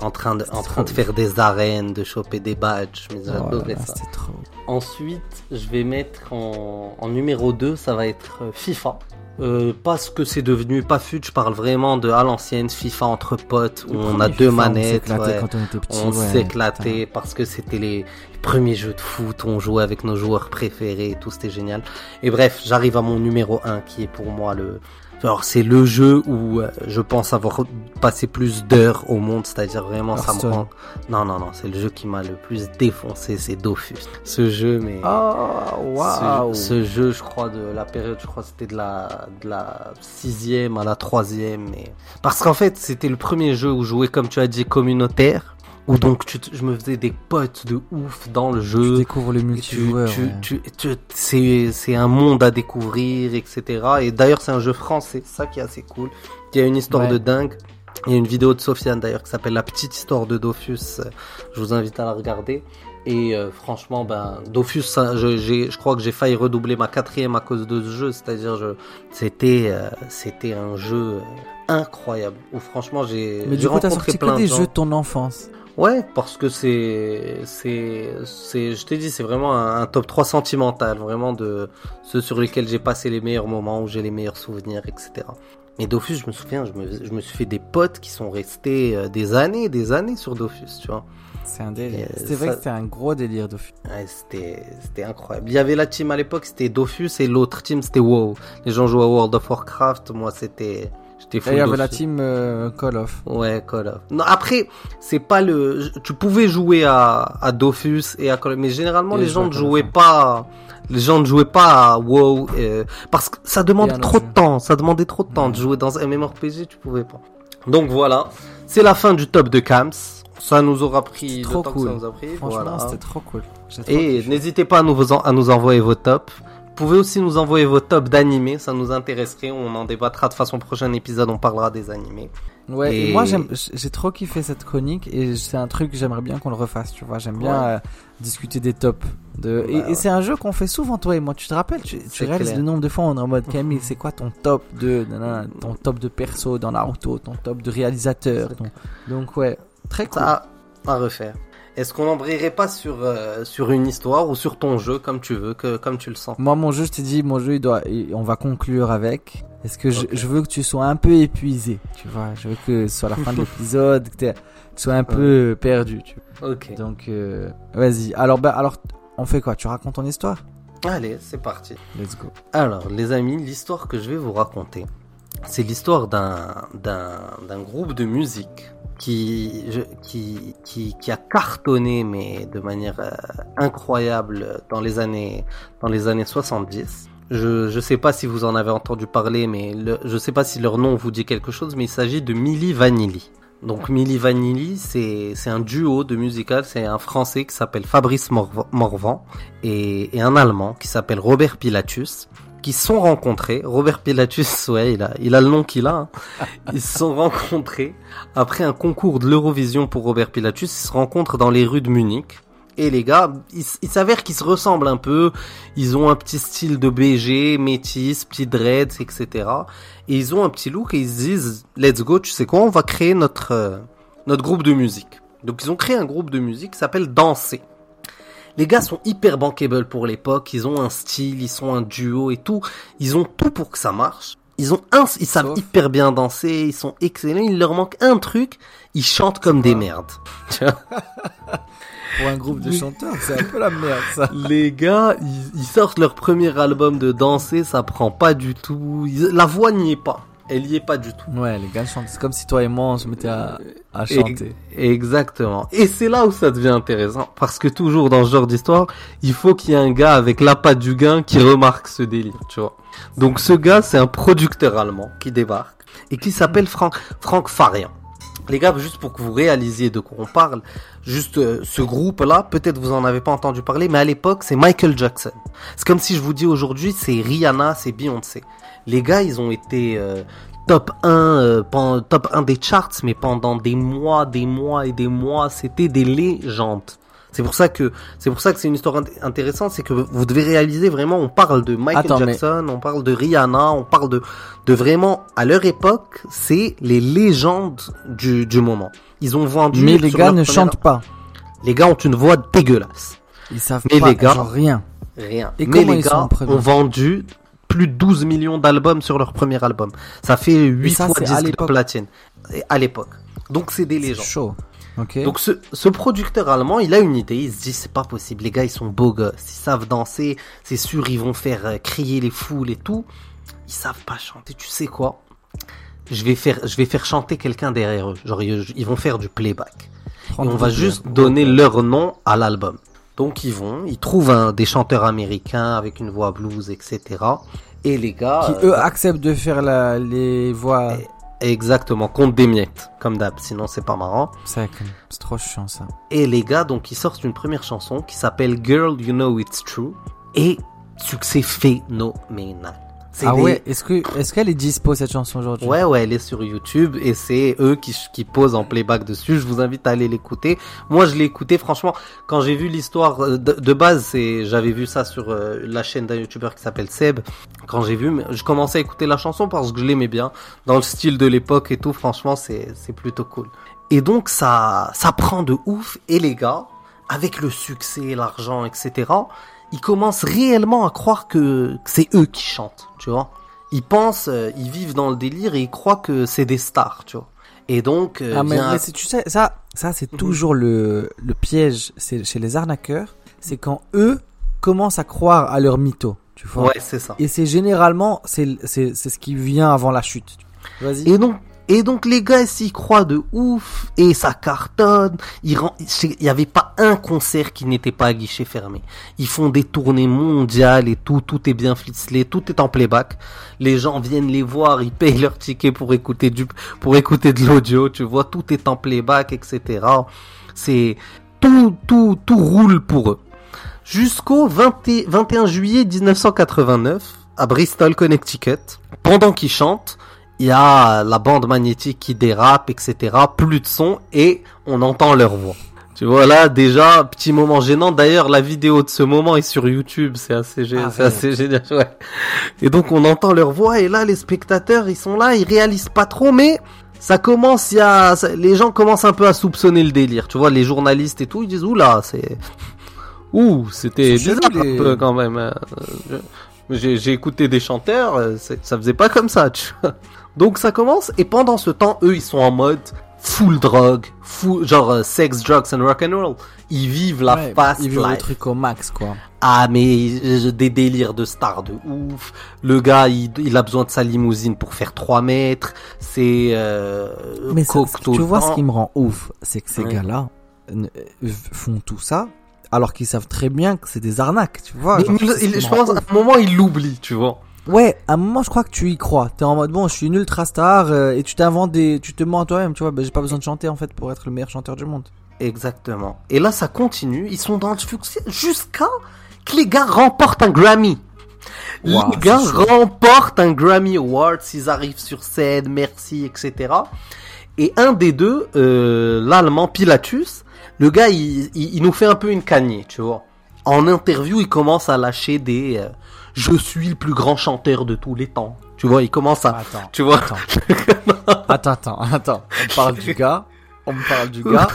En train de, en C'est train de trop faire des arènes, de choper des badges. Mais Oh j'adorais là, ça. Trop. Ensuite, je vais mettre en, en numéro 2, ça va être euh, FIFA. Euh, parce que c'est devenu pas fut, je parle vraiment de à l'ancienne FIFA entre potes où on a deux FIFA, manettes. On ouais. ouais, s'éclatait parce que c'était les premiers jeux de foot, on jouait avec nos joueurs préférés et tout, c'était génial. Et bref, j'arrive à mon numéro 1 qui est pour moi le... Alors c'est le jeu où euh, je pense avoir passé plus d'heures au monde, c'est-à-dire vraiment ça me rend... Non, non, non, c'est le jeu qui m'a le plus défoncé, c'est Dofus. Ce jeu, mais... Oh, waouh! Ce, ce jeu, je crois, de la période, je crois, c'était de la, de la sixième à la troisième. Mais... Parce qu'en fait, c'était le premier jeu où je jouais, comme tu as dit, communautaire. Où donc, tu te- je me faisais des potes de ouf dans le Tu jeu. découvres le Tu, multijoueur. tu, ouais. tu, tu- c'est, c'est un monde à découvrir, etc. Et d'ailleurs, c'est un jeu français, ça qui est assez cool. Il y a une histoire Ouais. de dingue. Il y a une vidéo de Sofiane d'ailleurs qui s'appelle La petite histoire de Dofus. Je vous invite à la regarder. Et euh, franchement, ben Dofus, ça, je, j'ai, je crois que j'ai failli redoubler ma quatrième à cause de ce jeu. C'est-à-dire, je, c'était, euh, c'était un jeu euh, incroyable. Où franchement, j'ai, Mais du coup, t'as sorti plein que de des gens. jeux de ton enfance. Ouais, parce que c'est, c'est, c'est, je t'ai dit, c'est vraiment un, un top 3 sentimental, vraiment de ceux sur lesquels j'ai passé les meilleurs moments, où j'ai les meilleurs souvenirs, etc. Et Dofus, je me souviens, je me, je me suis fait des potes qui sont restés euh, des années, des années sur Dofus, tu vois. C'est un délire. C'était vrai ça- que c'était un gros délire de Ouais, c'était, c'était incroyable. Il y avait la team à l'époque, c'était Dofus, et l'autre team, c'était WoW. Les gens jouaient à World of Warcraft, moi, c'était, j'étais Et fou il y avait la team euh, Call of. Ouais, Call of. Non, après, c'est pas le. Tu pouvais jouer à, à Dofus et à Call of, mais généralement Et les gens ne jouaient pas. Les gens ne jouaient pas à WoW euh, parce que ça demande trop de temps. Ça demandait trop de temps de jouer dans un MMORPG, tu pouvais pas. Donc voilà, c'est la fin du top de Camps. Ça nous aura pris le Trop temps cool. que ça nous a pris. Franchement, voilà. c'était trop cool. Trop Et n'hésitez pas à nous, à nous envoyer vos tops. Vous pouvez aussi nous envoyer vos tops d'animés, ça nous intéresserait. On en débattra de façon prochain épisode, on parlera des animés. Ouais, et, Et- moi j'ai trop kiffé cette chronique et c'est un truc que j'aimerais bien qu'on le refasse, tu vois. J'aime bien euh, discuter des tops. De... et- Bah et ouais. c'est un jeu qu'on fait souvent, toi et moi. Tu te rappelles, tu, tu réalises clair. le nombre de fois on est en mode Camille, c'est quoi ton top de, nanana, ton top de perso dans Naruto, ton top de réalisateur. ton- Donc ouais, très cool. Ça à refaire. Est-ce qu'on n'embrayerait pas sur, euh, sur une histoire ou sur ton jeu comme tu veux, que, comme tu le sens? Moi, mon jeu, je t'ai dit, mon jeu, il doit, il- on va conclure avec Est-ce que je, veux que tu sois un peu épuisé, tu vois? Je veux que ce soit la fin de (laughs) l'épisode, que tu sois un peu perdu, tu vois. Ok. Donc, euh, vas-y. Alors, bah, alors, on fait quoi? Tu racontes ton histoire? Allez, c'est parti. Let's go. Alors, les amis, l'histoire que je vais vous raconter, c'est l'histoire d'un groupe de musique qui qui qui a cartonné mais de manière euh, incroyable dans les années dans les années 70. Je je sais pas si vous en avez entendu parler, mais je sais pas si leur nom vous dit quelque chose, mais il s'agit de Milli Vanilli. Donc Milli Vanilli, c'est un duo de musical, c'est un Français qui s'appelle Fabrice Morvan, Morvan et, et un Allemand qui s'appelle Robert Pilatus, qui sont rencontrés. Robert Pilatus, ouais, il a, il a le nom qu'il a. hein. Ils se sont rencontrés après un concours de l'Eurovision pour Robert Pilatus. Ils se rencontrent dans les rues de Munich. Et les gars, il, s'avère qu'ils se ressemblent un peu. Ils ont un petit style de BG, métis, petit dreads, etc. Et ils ont un petit look et ils se disent, let's go, tu sais quoi, on va créer notre, euh, notre groupe de musique. Donc ils ont créé un groupe de musique qui s'appelle Danser. Les gars sont hyper bankable pour l'époque, ils ont un style, ils sont un duo et tout. Ils ont tout pour que ça marche. Ils ont un, ils savent Sauf- hyper bien danser, ils sont excellents, il leur manque un truc, ils chantent comme des merdes. (laughs) Tu vois Pour un groupe de chanteurs, c'est un peu la merde, ça. (laughs) Les gars, ils, ils sortent leur premier album de danser, ça prend pas du tout. Ils- la voix n'y est pas. Elle y est pas du tout. Ouais, les gars chantent. C'est comme si toi et moi, on se mettait à, à chanter. Exactement. Et c'est là où ça devient intéressant. Parce que toujours dans ce genre d'histoire, il faut qu'il y ait un gars avec l'appât du gain qui remarque ce délire, tu vois. Donc ce gars, c'est un producteur allemand qui débarque et qui s'appelle Frank, Frank Farian. Les gars, juste pour que vous réalisiez de quoi on parle, juste euh, ce groupe-là, peut-être vous en avez pas entendu parler, mais à l'époque, c'est Michael Jackson. C'est comme si je vous dis aujourd'hui, c'est Rihanna, c'est Beyoncé. Les gars, ils ont été euh, top 1, euh, pen- top 1 des charts, mais pendant des mois, des mois et des mois, c'était des légendes. C'est pour ça que c'est pour ça que c'est une histoire int- intéressante, c'est que vous devez réaliser vraiment, on parle de Michael Attends, mais- Jackson, on parle de Rihanna, on parle de de vraiment à leur époque, c'est les légendes du du moment. Ils ont vendu. Mais les gars ne première- chantent pas. Les gars ont une voix dégueulasse. Ils savent Mais pas, les gars- genre rien. Rien. Et Mais comment les gars ont vendu plus de 12 millions d'albums sur leur premier album. Ça fait 8 ça, fois disque de platine. À l'époque. Donc c'est des légendes. chaud. Ok. Donc ce, ce producteur allemand, il a une idée, il se dit c'est pas possible, les gars ils sont beaux gosses, ils savent danser, c'est sûr ils vont faire euh, crier les foules et tout. Ils savent pas chanter, tu sais quoi? Je vais faire je vais faire chanter quelqu'un derrière eux, genre ils, ils vont faire du playback. Et on va juste donner leur nom à l'album. Donc ils vont, ils trouvent un, des chanteurs américains avec une voix blues, etc. Et les gars, Qui euh, eux acceptent de faire la, les voix. exactement, compte des miettes, comme d'hab, sinon c'est pas marrant. C'est c'est trop chiant ça. Et les gars, donc, ils sortent une première chanson qui s'appelle Girl, You Know It's True. Et succès phénoménal. Ah des- ouais, est-ce que est-ce qu'elle est dispo cette chanson aujourd'hui? Ouais, ouais, elle est sur YouTube et c'est eux qui, qui posent en playback dessus. Je vous invite à aller l'écouter. Moi, je l'ai écouté, franchement, quand j'ai vu l'histoire euh, de, de base, c'est, j'avais vu ça sur euh, la chaîne d'un youtubeur qui s'appelle Seb. Quand j'ai vu, je commençais à écouter la chanson parce que je l'aimais bien. Dans le style de l'époque et tout, franchement, c'est, c'est plutôt cool. Et donc, ça, ça prend de ouf. Et les gars, avec le succès, l'argent, etc., ils commencent réellement à croire que, que c'est eux qui chantent, tu vois. Ils pensent, euh, ils vivent dans le délire et ils croient que c'est des stars, tu vois. Et donc, euh, Ah mais, vient- mais c'est- tu sais ça ça c'est Mhm. toujours le le piège chez les arnaqueurs, c'est quand eux commencent à croire à leur mytho, tu vois. ouais, c'est ça. Et c'est généralement c'est c'est c'est ce qui vient avant la chute. Vas-y. Et donc, et donc les gars s'y croient de ouf et ça cartonne. Il y avait pas un concert qui n'était pas à guichet fermé. Ils font des tournées mondiales et tout, tout est bien ficelé, tout est en playback. Les gens viennent les voir, ils payent leur ticket pour écouter du, pour écouter de l'audio, tu vois, tout est en playback, etc. C'est tout, tout, tout roule pour eux. Jusqu'au 20 et- 21 juillet 1989, à Bristol, Connecticut, pendant qu'ils chantent, il y a la bande magnétique qui dérape, etc. Plus de son et on entend leur voix. Tu vois là déjà petit moment gênant. D'ailleurs la vidéo de ce moment est sur YouTube. C'est assez, gé- Ah, assez génial. (laughs) Ouais. Et donc on entend leur voix et là les spectateurs ils sont là, ils réalisent pas trop, mais ça commence. Il y a les gens commencent un peu à soupçonner le délire. Tu vois les journalistes et tout ils disent ouh là c'est ouh c'était bizarre chelou, les- un peu quand même. hein. J'ai j'ai écouté des chanteurs, euh, ça faisait pas comme ça, tu vois. Donc ça commence, et pendant ce temps, eux, ils sont en mode full drogue, full, genre euh, sex, drugs and rock and roll. Ils vivent la Ouais, fast il veut le life. truc au max, quoi. Ah mais euh, des délires de stars de ouf. Le gars, il, il a besoin de sa limousine pour faire 3 mètres. C'est euh, Mais ça- tu le vois, ce qui me rend ouf, c'est que ces Ouais. gars-là euh, font tout ça alors qu'ils savent très bien que c'est des arnaques, tu vois. Mais genre, il- je pense ouf. à un moment il l'oublie, tu vois. Ouais, à un moment, je crois que tu y crois. T'es en mode, bon, je suis une ultra star euh, et tu t'inventes des, tu te mens à toi-même, tu vois. Ben, j'ai pas besoin de chanter en fait pour être le meilleur chanteur du monde. Exactement. Et là, ça continue. Ils sont dans le succès jusqu'à que les gars remportent un Grammy. Wow, les gars remportent un Grammy Awards. Ils arrivent sur scène, merci, etc. Et un des deux, euh, l'allemand Pilatus, le gars, il, il, il nous fait un peu une cagnée, tu vois. En interview, il commence à lâcher des euh, Je suis le plus grand chanteur de tous les temps. Tu vois, il commence à... Attends, Tu vois attends, (laughs) attends, attends, attends. On parle du gars, (laughs) on me parle du gars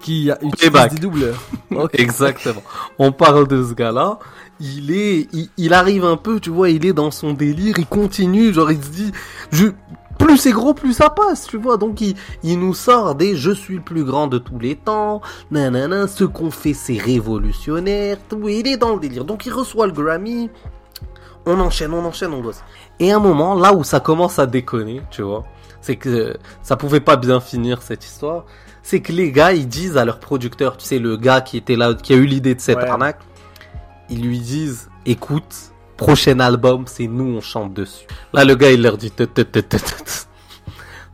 qui Playback. des doubleurs. (laughs) Ok. Exactement. On parle de ce gars-là. Il est, il, il arrive un peu, tu vois, il est dans son délire, il continue, genre il se dit, je, plus c'est gros, plus ça passe, tu vois. Donc il, il nous sort des je suis le plus grand de tous les temps, nanana, ce qu'on fait c'est révolutionnaire, tout, il est dans le délire. Donc il reçoit le Grammy, on enchaîne, on enchaîne, on bosse. Et à un moment, là où ça commence à déconner, tu vois, c'est que ça pouvait pas bien finir cette histoire, c'est que les gars, ils disent à leur producteur, tu sais, le gars qui était là, qui a eu l'idée de cette Ouais. arnaque, ils lui disent, écoute, prochain album, c'est nous, on chante dessus. Là, le gars, il leur dit,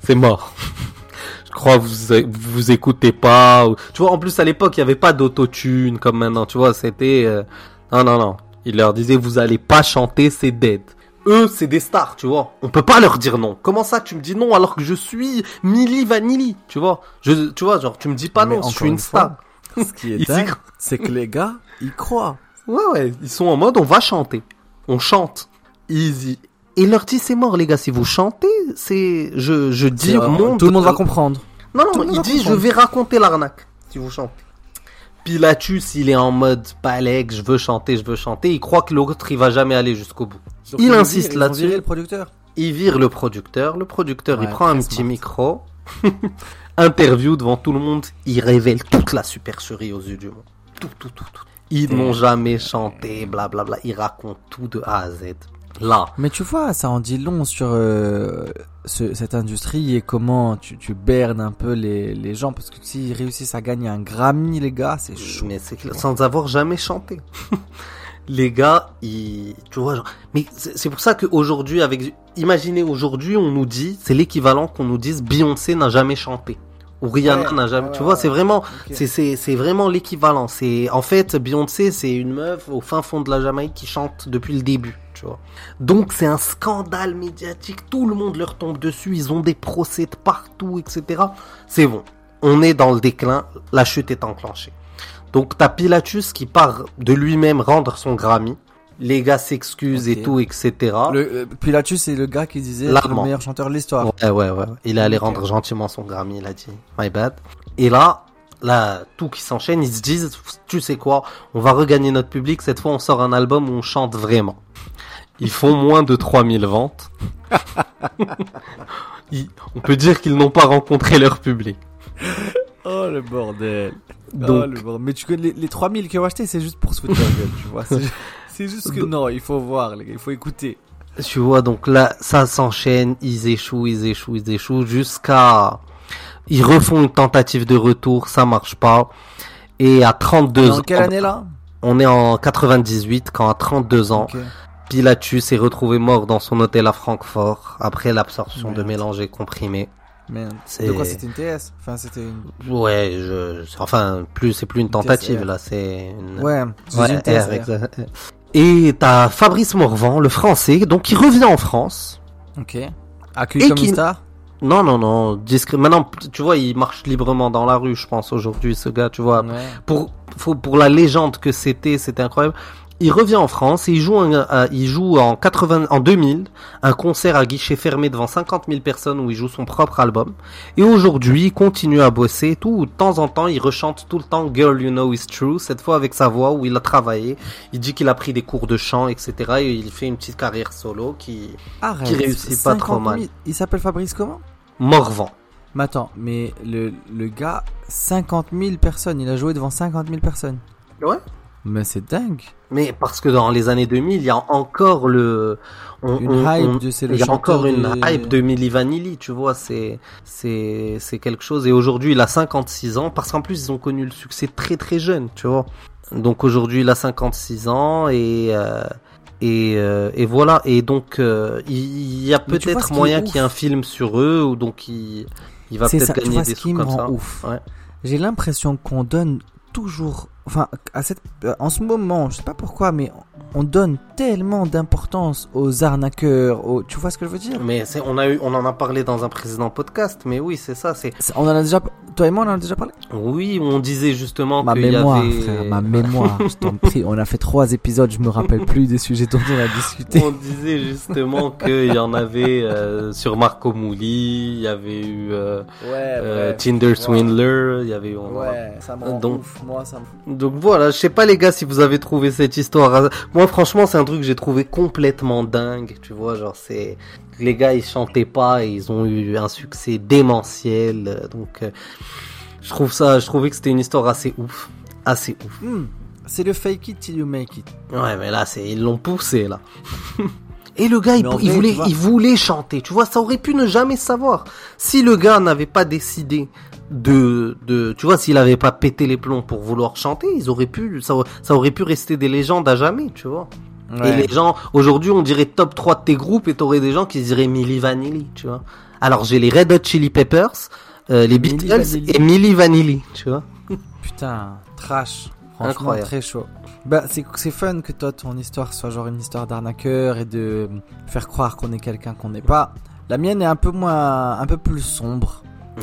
c'est mort. Je crois vous, vous écoutez pas. Tu vois, en plus, à l'époque, il y avait pas d'autotune comme maintenant, tu vois, c'était, euh, non, non, non. Il leur disait, vous allez pas chanter, c'est dead. Eux, c'est des stars, tu vois. On peut pas leur dire non. Comment ça, tu me dis non alors que je suis Milli Vanilli, tu vois? Je, tu vois, genre, tu me dis pas Mais non, je suis une une fois, star. Ce qui est (laughs) dingue, c'est que les gars, ils croient. Ouais, ouais, ils sont en mode on va chanter. On chante. Easy. Et il leur dit c'est mort les gars, si vous chantez, c'est je je dis au euh, monde tout le monde va comprendre. Non non, il dit je vais raconter l'arnaque si vous chantez. Pilatus, il est en mode Palek, je veux chanter, je veux chanter, il croit que l'autre il va jamais aller jusqu'au bout. Donc, Il insiste là-dessus. le producteur. Il vire le producteur, le producteur il prend un petit smart. micro, (laughs) interview devant tout le monde, il révèle toute la supercherie aux yeux du monde. Tout, tout, tout, tout. Ils n'ont jamais chanté, blablabla, il raconte tout de A à Z. Là, Mais tu vois, ça en dit long sur euh, ce- cette industrie et comment tu, tu bernes un peu les, les gens. Parce que s'ils réussissent à gagner un Grammy, les gars, c'est chaud. mais c'est sans avoir jamais chanté. (laughs) Les gars, ils, tu vois, genre, mais c'est c'est pour ça qu'aujourd'hui, avec, imaginez aujourd'hui, on nous dit, c'est l'équivalent qu'on nous dise Beyoncé n'a jamais chanté. Ou Rihanna n'a jamais, tu vois, c'est vraiment, Ok. c'est, c'est, c'est vraiment l'équivalent. C'est, en fait, Beyoncé, c'est une meuf au fin fond de la Jamaïque qui chante depuis le début, tu vois. Donc, c'est un scandale médiatique. Tout le monde leur tombe dessus. Ils ont des procès de partout, etc. C'est bon. On est dans le déclin. La chute est enclenchée. Donc, t'as Pilatus qui part de lui-même rendre son Grammy. Les gars s'excusent et tout, etc. Le, euh, Pilatus, c'est le gars qui disait le meilleur chanteur de l'histoire. Ouais, ouais, ouais. Il est allé rendre gentiment son Grammy, il a dit. My bad. Et là, là, tout qui s'enchaîne, ils se disent, tu sais quoi, on va regagner notre public, cette fois on sort un album où on chante vraiment. Ils font moins de 3000 ventes. (laughs) Ils- on peut dire qu'ils n'ont pas rencontré leur public. Oh le bordel. Donc- Oh, le bordel. Mais tu connais les, les 3000 qui ont acheté, c'est juste pour se foutre la gueule, tu vois. (laughs) C'est ju- C'est juste que non, il faut voir, les gars, il faut écouter. Tu vois, donc là, ça s'enchaîne, ils échouent, ils échouent, ils échouent, jusqu'à... Ils refont une tentative de retour, ça marche pas. Et à 32 Dans ans... quelle année là? On est en 98 quand à 32 ans. Pilatus est retrouvé mort dans son hôtel à Francfort après l'absorption de mélanges et comprimés. Merde. C'est- De quoi c'était une TS Enfin, c'était une. Ouais, je, enfin, plus, c'est plus une tentative là, c'est une... Ouais, c'est Ouais, une R, TS. exact. Et t'as Fabrice Morvan, le français, donc il revient en France. Ok. Accueilli comme qui- une star? Non, non, non, discret. Maintenant, tu vois, il marche librement dans la rue, je pense, aujourd'hui, ce gars, tu vois. Ouais. Pour, faut, pour la légende que c'était, c'était incroyable. Il revient en France et il joue, un- euh, il joue en 80, en 2000 un concert à guichet fermé devant 50 000 personnes où il joue son propre album. Et aujourd'hui, il continue à bosser tout. De temps en temps, il rechante tout le temps Girl You Know Is True. Cette fois avec sa voix où il a travaillé. Il dit qu'il a pris des cours de chant, etc. Et il fait une petite carrière solo qui Arrête. Qui réussit pas trop 50 000. mal. Il s'appelle Fabrice comment? Morvan. Mais attends, mais le, le gars, 50 000 personnes, il a joué devant 50 000 personnes. Ouais. Mais c'est dingue. Mais parce que dans les années 2000, il y a encore le, on- Une on- hype de c'est le il y a encore une hype de Milli Vanilli, tu vois, c'est, c'est, c'est quelque chose. Et aujourd'hui, il a 56 ans, parce qu'en plus, ils ont connu le succès très très jeune, tu vois. Donc aujourd'hui, il a 56 ans et, euh, et, euh, et voilà. Et donc, euh, il, y a peut-être moyen qu'il y ait un film sur eux, ou donc il, il va C'est peut-être gagner des sous me comme rend ça. ouf. Ouais. J'ai l'impression qu'on donne toujours, enfin, à cette, euh, en ce moment, je sais pas pourquoi, mais on donne tellement d'importance aux arnaqueurs, aux, tu vois ce que je veux dire? Mais c'est, on a eu, on en a parlé dans un précédent podcast, mais oui, c'est ça, c'est, C'est- On en a déjà, toi et moi, on en a déjà parlé? oui, on disait justement Ma y mémoire, avait, frère, ma mémoire. je t'en (laughs) prie, on a fait trois épisodes, je me rappelle plus des sujets dont on a discuté. On disait justement (laughs) qu'il y en avait euh, sur Marco Mouli, il y avait eu euh, Ouais, euh, Tinder Swindler, il y avait eu... a- ça me rend Donc- ouf, moi ça me... Donc voilà, je sais pas les gars si vous avez trouvé cette histoire. Moi franchement c'est un truc que j'ai trouvé complètement dingue, tu vois, genre c'est... Les gars ils chantaient pas et ils ont eu un succès démentiel, euh, donc euh, je trouve ça, je trouvais que c'était une histoire assez ouf, assez ouf. Hmm, c'est le fake it till you make it. Ouais, mais là, c'est ils l'ont poussé là. (laughs) Et le gars, il, voulait, il voulait chanter. Tu vois, ça aurait pu ne jamais savoir. Si le gars n'avait pas décidé de, de, tu vois, s'il avait pas pété les plombs pour vouloir chanter, ils auraient pu, ça, aurait- ça aurait pu rester des légendes à jamais, tu vois. Et les gens, aujourd'hui, on dirait top 3 de tes groupes et t'aurais des gens qui diraient Milli Vanilli, tu vois. Alors, j'ai les Red Hot Chili Peppers, euh, les Beatles et Milli Vanilli, tu vois. Putain, trash. Franchement, Incroyable. très chaud. Bah, c'est, c'est fun que toi, ton histoire soit genre une histoire d'arnaqueur et de faire croire qu'on est quelqu'un qu'on n'est pas. La mienne est un peu moins, un peu plus sombre.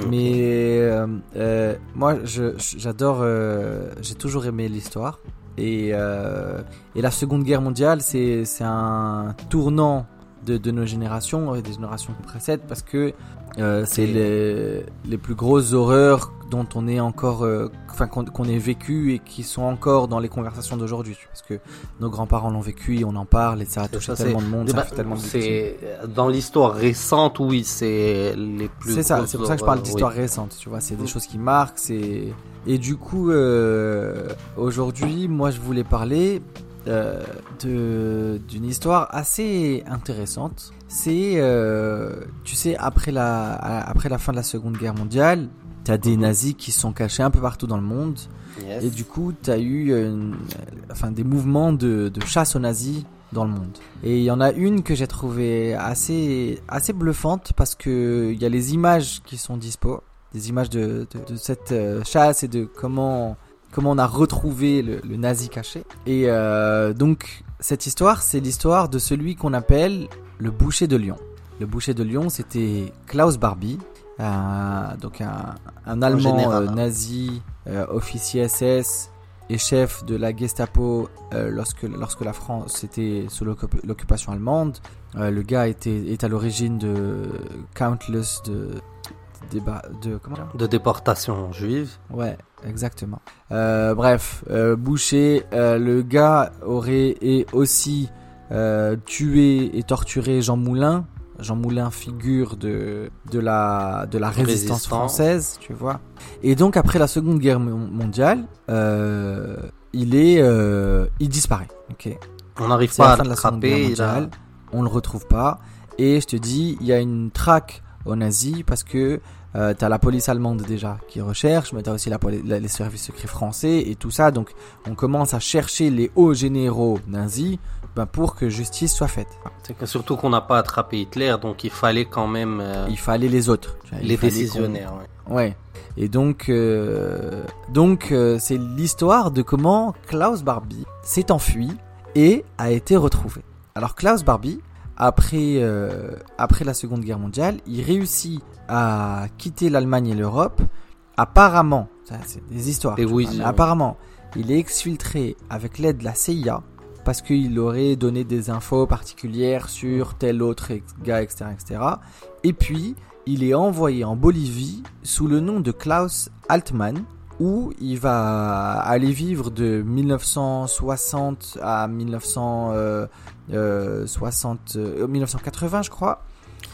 Mais euh, euh, moi, j'adore. euh, j'ai toujours aimé l'histoire. Et, euh, et la Seconde Guerre mondiale, c'est un tournant de, de nos générations, et des générations qui précèdent, parce que euh, c'est les, les plus grosses horreurs dont on est encore, euh, enfin qu'on, qu'on ait vécu et qui sont encore dans les conversations d'aujourd'hui. Parce que nos grands-parents l'ont vécu, et on en parle et ça a touché ça, tellement de monde, ça Bah, fait tellement de c'est dans l'histoire récente, oui, c'est les plus. C'est ça, c'est pour ça que je parle d'histoire oui. récente, tu vois, c'est des Mm. choses qui marquent, c'est... Et du coup, euh, aujourd'hui, moi je voulais parler euh, d'une histoire assez intéressante. C'est, euh, tu sais, après la, après la fin de la Seconde Guerre mondiale, t'as des Mhm. nazis qui se sont cachés un peu partout dans le monde, Yes. et du coup, t'as eu une- enfin, des mouvements de, de chasse aux nazis dans le monde. Et il y en a une que j'ai trouvée assez, assez bluffante parce que il y a les images qui sont dispo, des images de, de, de cette euh, chasse et de comment, comment on a retrouvé le, le nazi caché. Et euh, donc, cette histoire, c'est l'histoire de celui qu'on appelle le boucher de Lyon. Le boucher de Lyon, c'était Klaus Barbie, un- donc un, un Allemand général, euh, nazi, euh, officier SS et chef de la Gestapo lorsque, lorsque la France était sous l'occup- l'occupation allemande. Le gars était, est à l'origine de countless de débat de comment dire De déportation juive. Ouais, exactement. Euh, bref, euh, Boucher, euh, le gars aurait et aussi tué et torturé Jean Moulin. Jean Moulin, figure de, de, la, de la résistance Résistance. française, tu vois. Et donc, après la Seconde Guerre mon- mondiale, il est, il disparaît. Ok. On n'arrive la pas à la l'attraper. il a- mondiale. On le retrouve pas. Et je te dis, il y a une traque aux nazis parce que euh, t'as la police allemande déjà qui recherche, mais t'as aussi la, poli- la- les services secrets français et tout ça. Donc, on commence à chercher les hauts généraux nazis ben, pour que justice soit faite. C'est que surtout qu'on n'a pas attrapé Hitler, donc il fallait quand même euh, Il fallait les autres. vois, les décisionnaires. ouais. Ouais. Et donc, euh, donc euh, c'est l'histoire de comment Klaus Barbie s'est enfui et a été retrouvé. Alors Klaus Barbie, après euh, après la Seconde Guerre mondiale, il réussit à quitter l'Allemagne et l'Europe. Apparemment, ça c'est des histoires. Des vois, apparemment, il est exfiltré avec l'aide de la CIA parce qu'il aurait donné des infos particulières sur tel autre gars, etc., etc. Et puis, il est envoyé en Bolivie sous le nom de Klaus Altmann, où il va aller vivre de 1960 à 1960, euh, 1980, je crois.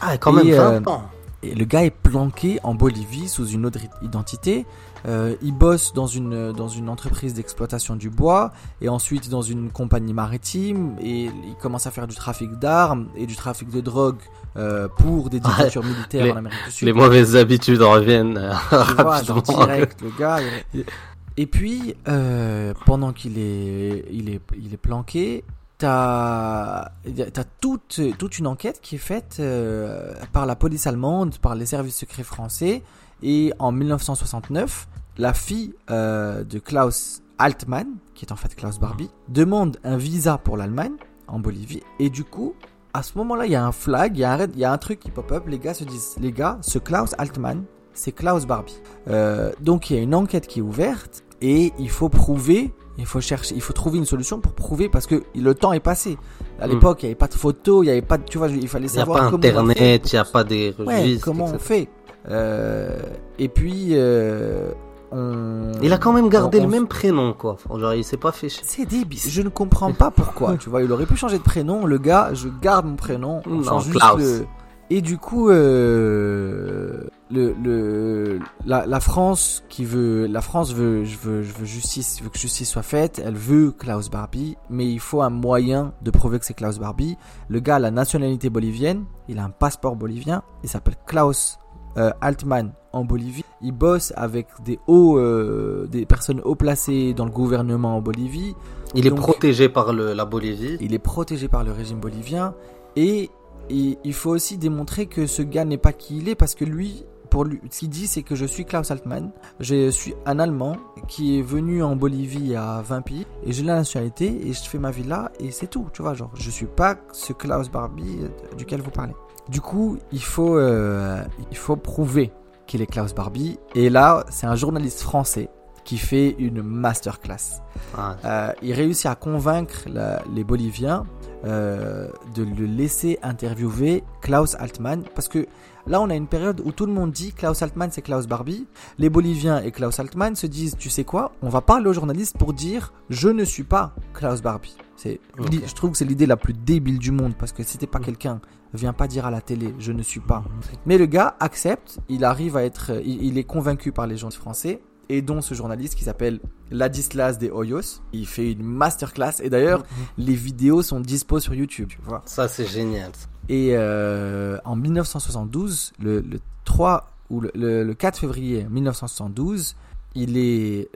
Ah, quand même Et, 20 euh. Et le gars est planqué en Bolivie sous une autre identité. Euh, il bosse dans une, dans une entreprise d'exploitation du bois et ensuite dans une compagnie maritime et il commence à faire du trafic d'armes et du trafic de drogue euh, pour des dictatures militaires les- en Amérique du Sud. Les mauvaises habitudes reviennent euh, Tu vois, rapidement. direct, le gars. il- (laughs) Et puis, euh, pendant qu'il est, il est, il est planqué, t'as, t'as toute, toute une enquête qui est faite euh, par la police allemande, par les services secrets français, et en 1969, la fille euh, de Klaus Altmann, qui est en fait Klaus Barbie, demande un visa pour l'Allemagne en Bolivie, et du coup, à ce moment-là, il y a un flag, il y a un, truc qui pop up, les gars se disent, les gars, ce Klaus Altmann, c'est Klaus Barbie. Euh, donc il y a une enquête qui est ouverte et il faut prouver, il faut chercher, il faut trouver une solution pour prouver parce que le temps est passé. À Mm. l'époque, il n'y avait pas de photos, il n'y avait pas de, tu vois, il fallait Il n'y a savoir pas internet, il n'y a pas des Ouais, comment on fait Euh, Et puis, euh, on... Il a quand même gardé on- le même prénom, quoi. Genre, il s'est pas fait chier. C'est débile. Je ne comprends pas pourquoi. (laughs) tu vois, il aurait pu changer de prénom. Le gars, je garde mon prénom. On Non, change juste Klaus. le- Et du coup, euh, le, le, la, la France qui veut, la France veut, je veux, je veux justice, veut que justice soit faite. Elle veut Klaus Barbie, mais il faut un moyen de prouver que c'est Klaus Barbie. Le gars a la nationalité bolivienne. Il a un passeport bolivien. Il s'appelle Klaus euh, Altmann en Bolivie. Il bosse avec des hauts, euh, des personnes haut placées dans le gouvernement en Bolivie. Il est protégé par le, la Bolivie. Il est protégé par le régime bolivien et, et il faut aussi démontrer que ce gars n'est pas qui il est parce que lui, pour lui, ce qu'il dit, c'est que je suis Klaus Altmann. Je suis un Allemand qui est venu en Bolivie à 20 pays et j'ai la nationalité et je fais ma vie là et c'est tout. Tu vois, genre, je suis pas ce Klaus Barbie euh, duquel vous parlez. Du coup, il faut, euh, il faut prouver qu'il est Klaus Barbie. Et là, c'est un journaliste français qui fait une masterclass. Ah, Euh, il réussit à convaincre la- les Boliviens euh, de le laisser interviewer Klaus Altmann parce que là on a une période où tout le monde dit Klaus Altmann c'est Klaus Barbie. Les Boliviens et Klaus Altmann se disent tu sais quoi on va parler aux journalistes pour dire je ne suis pas Klaus Barbie. C'est je trouve que c'est l'idée la plus débile du monde parce que si t'es pas quelqu'un viens pas dire à la télé je ne suis pas. Mais le gars accepte, il arrive à être, il, il est convaincu par les gens français, et dont ce journaliste qui s'appelle Ladislas de Hoyos. Il fait une masterclass, et d'ailleurs, les vidéos sont dispo sur YouTube, tu vois. Ça, c'est génial. Et euh, en 1972, le, le 3 ou le, le- le 4 février 1972, il est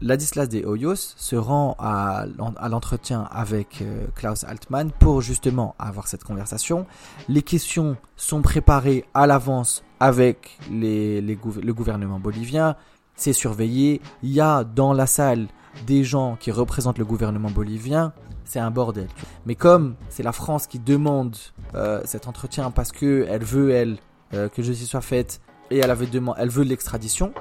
Ladislas de Hoyos se rend à, l'en- à l'entretien avec euh, Klaus Altmann pour justement avoir cette conversation. Les questions sont préparées à l'avance avec le gouvernement bolivien. C'est surveillé. Il y a dans la salle des gens qui représentent le gouvernement bolivien. C'est un bordel. Mais comme c'est la France qui demande euh, cet entretien parce que elle veut elle euh, que justice soit faite et elle avait demandé, elle veut l'extradition.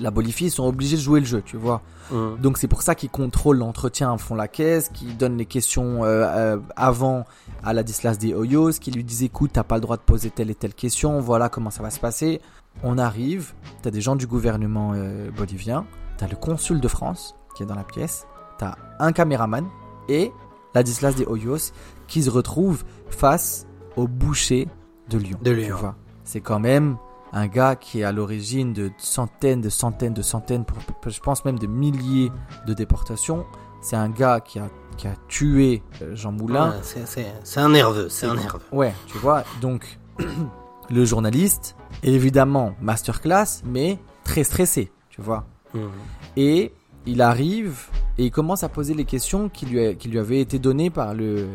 La Bolivie ils sont obligés de jouer le jeu, tu vois. Hum. Donc c'est pour ça qu'ils contrôlent l'entretien, font la caisse, qui donnent les questions euh, euh, avant à Ladislas de Hoyos, qui lui disent écoute, t'as pas le droit de poser telle et telle question, voilà comment ça va se passer. On arrive, t'as des gens du gouvernement euh, bolivien, t'as le consul de France qui est dans la pièce, t'as un caméraman et Ladislas de Hoyos qui se retrouve face au boucher de Lyon. De tu Lyon. vois. C'est quand même un gars qui est à l'origine de centaines, de centaines, de centaines, je pense même de milliers de déportations. C'est un gars qui a, qui a tué euh, Jean Moulin. Ouais, c'est- un nerveux, c'est un nerveux. Ouais, tu vois, donc (clears throat) le journaliste, évidemment, masterclass, mais très stressé, tu vois. Hum. Et il arrive et il commence à poser les questions qui lui, qui lui avaient été données par le,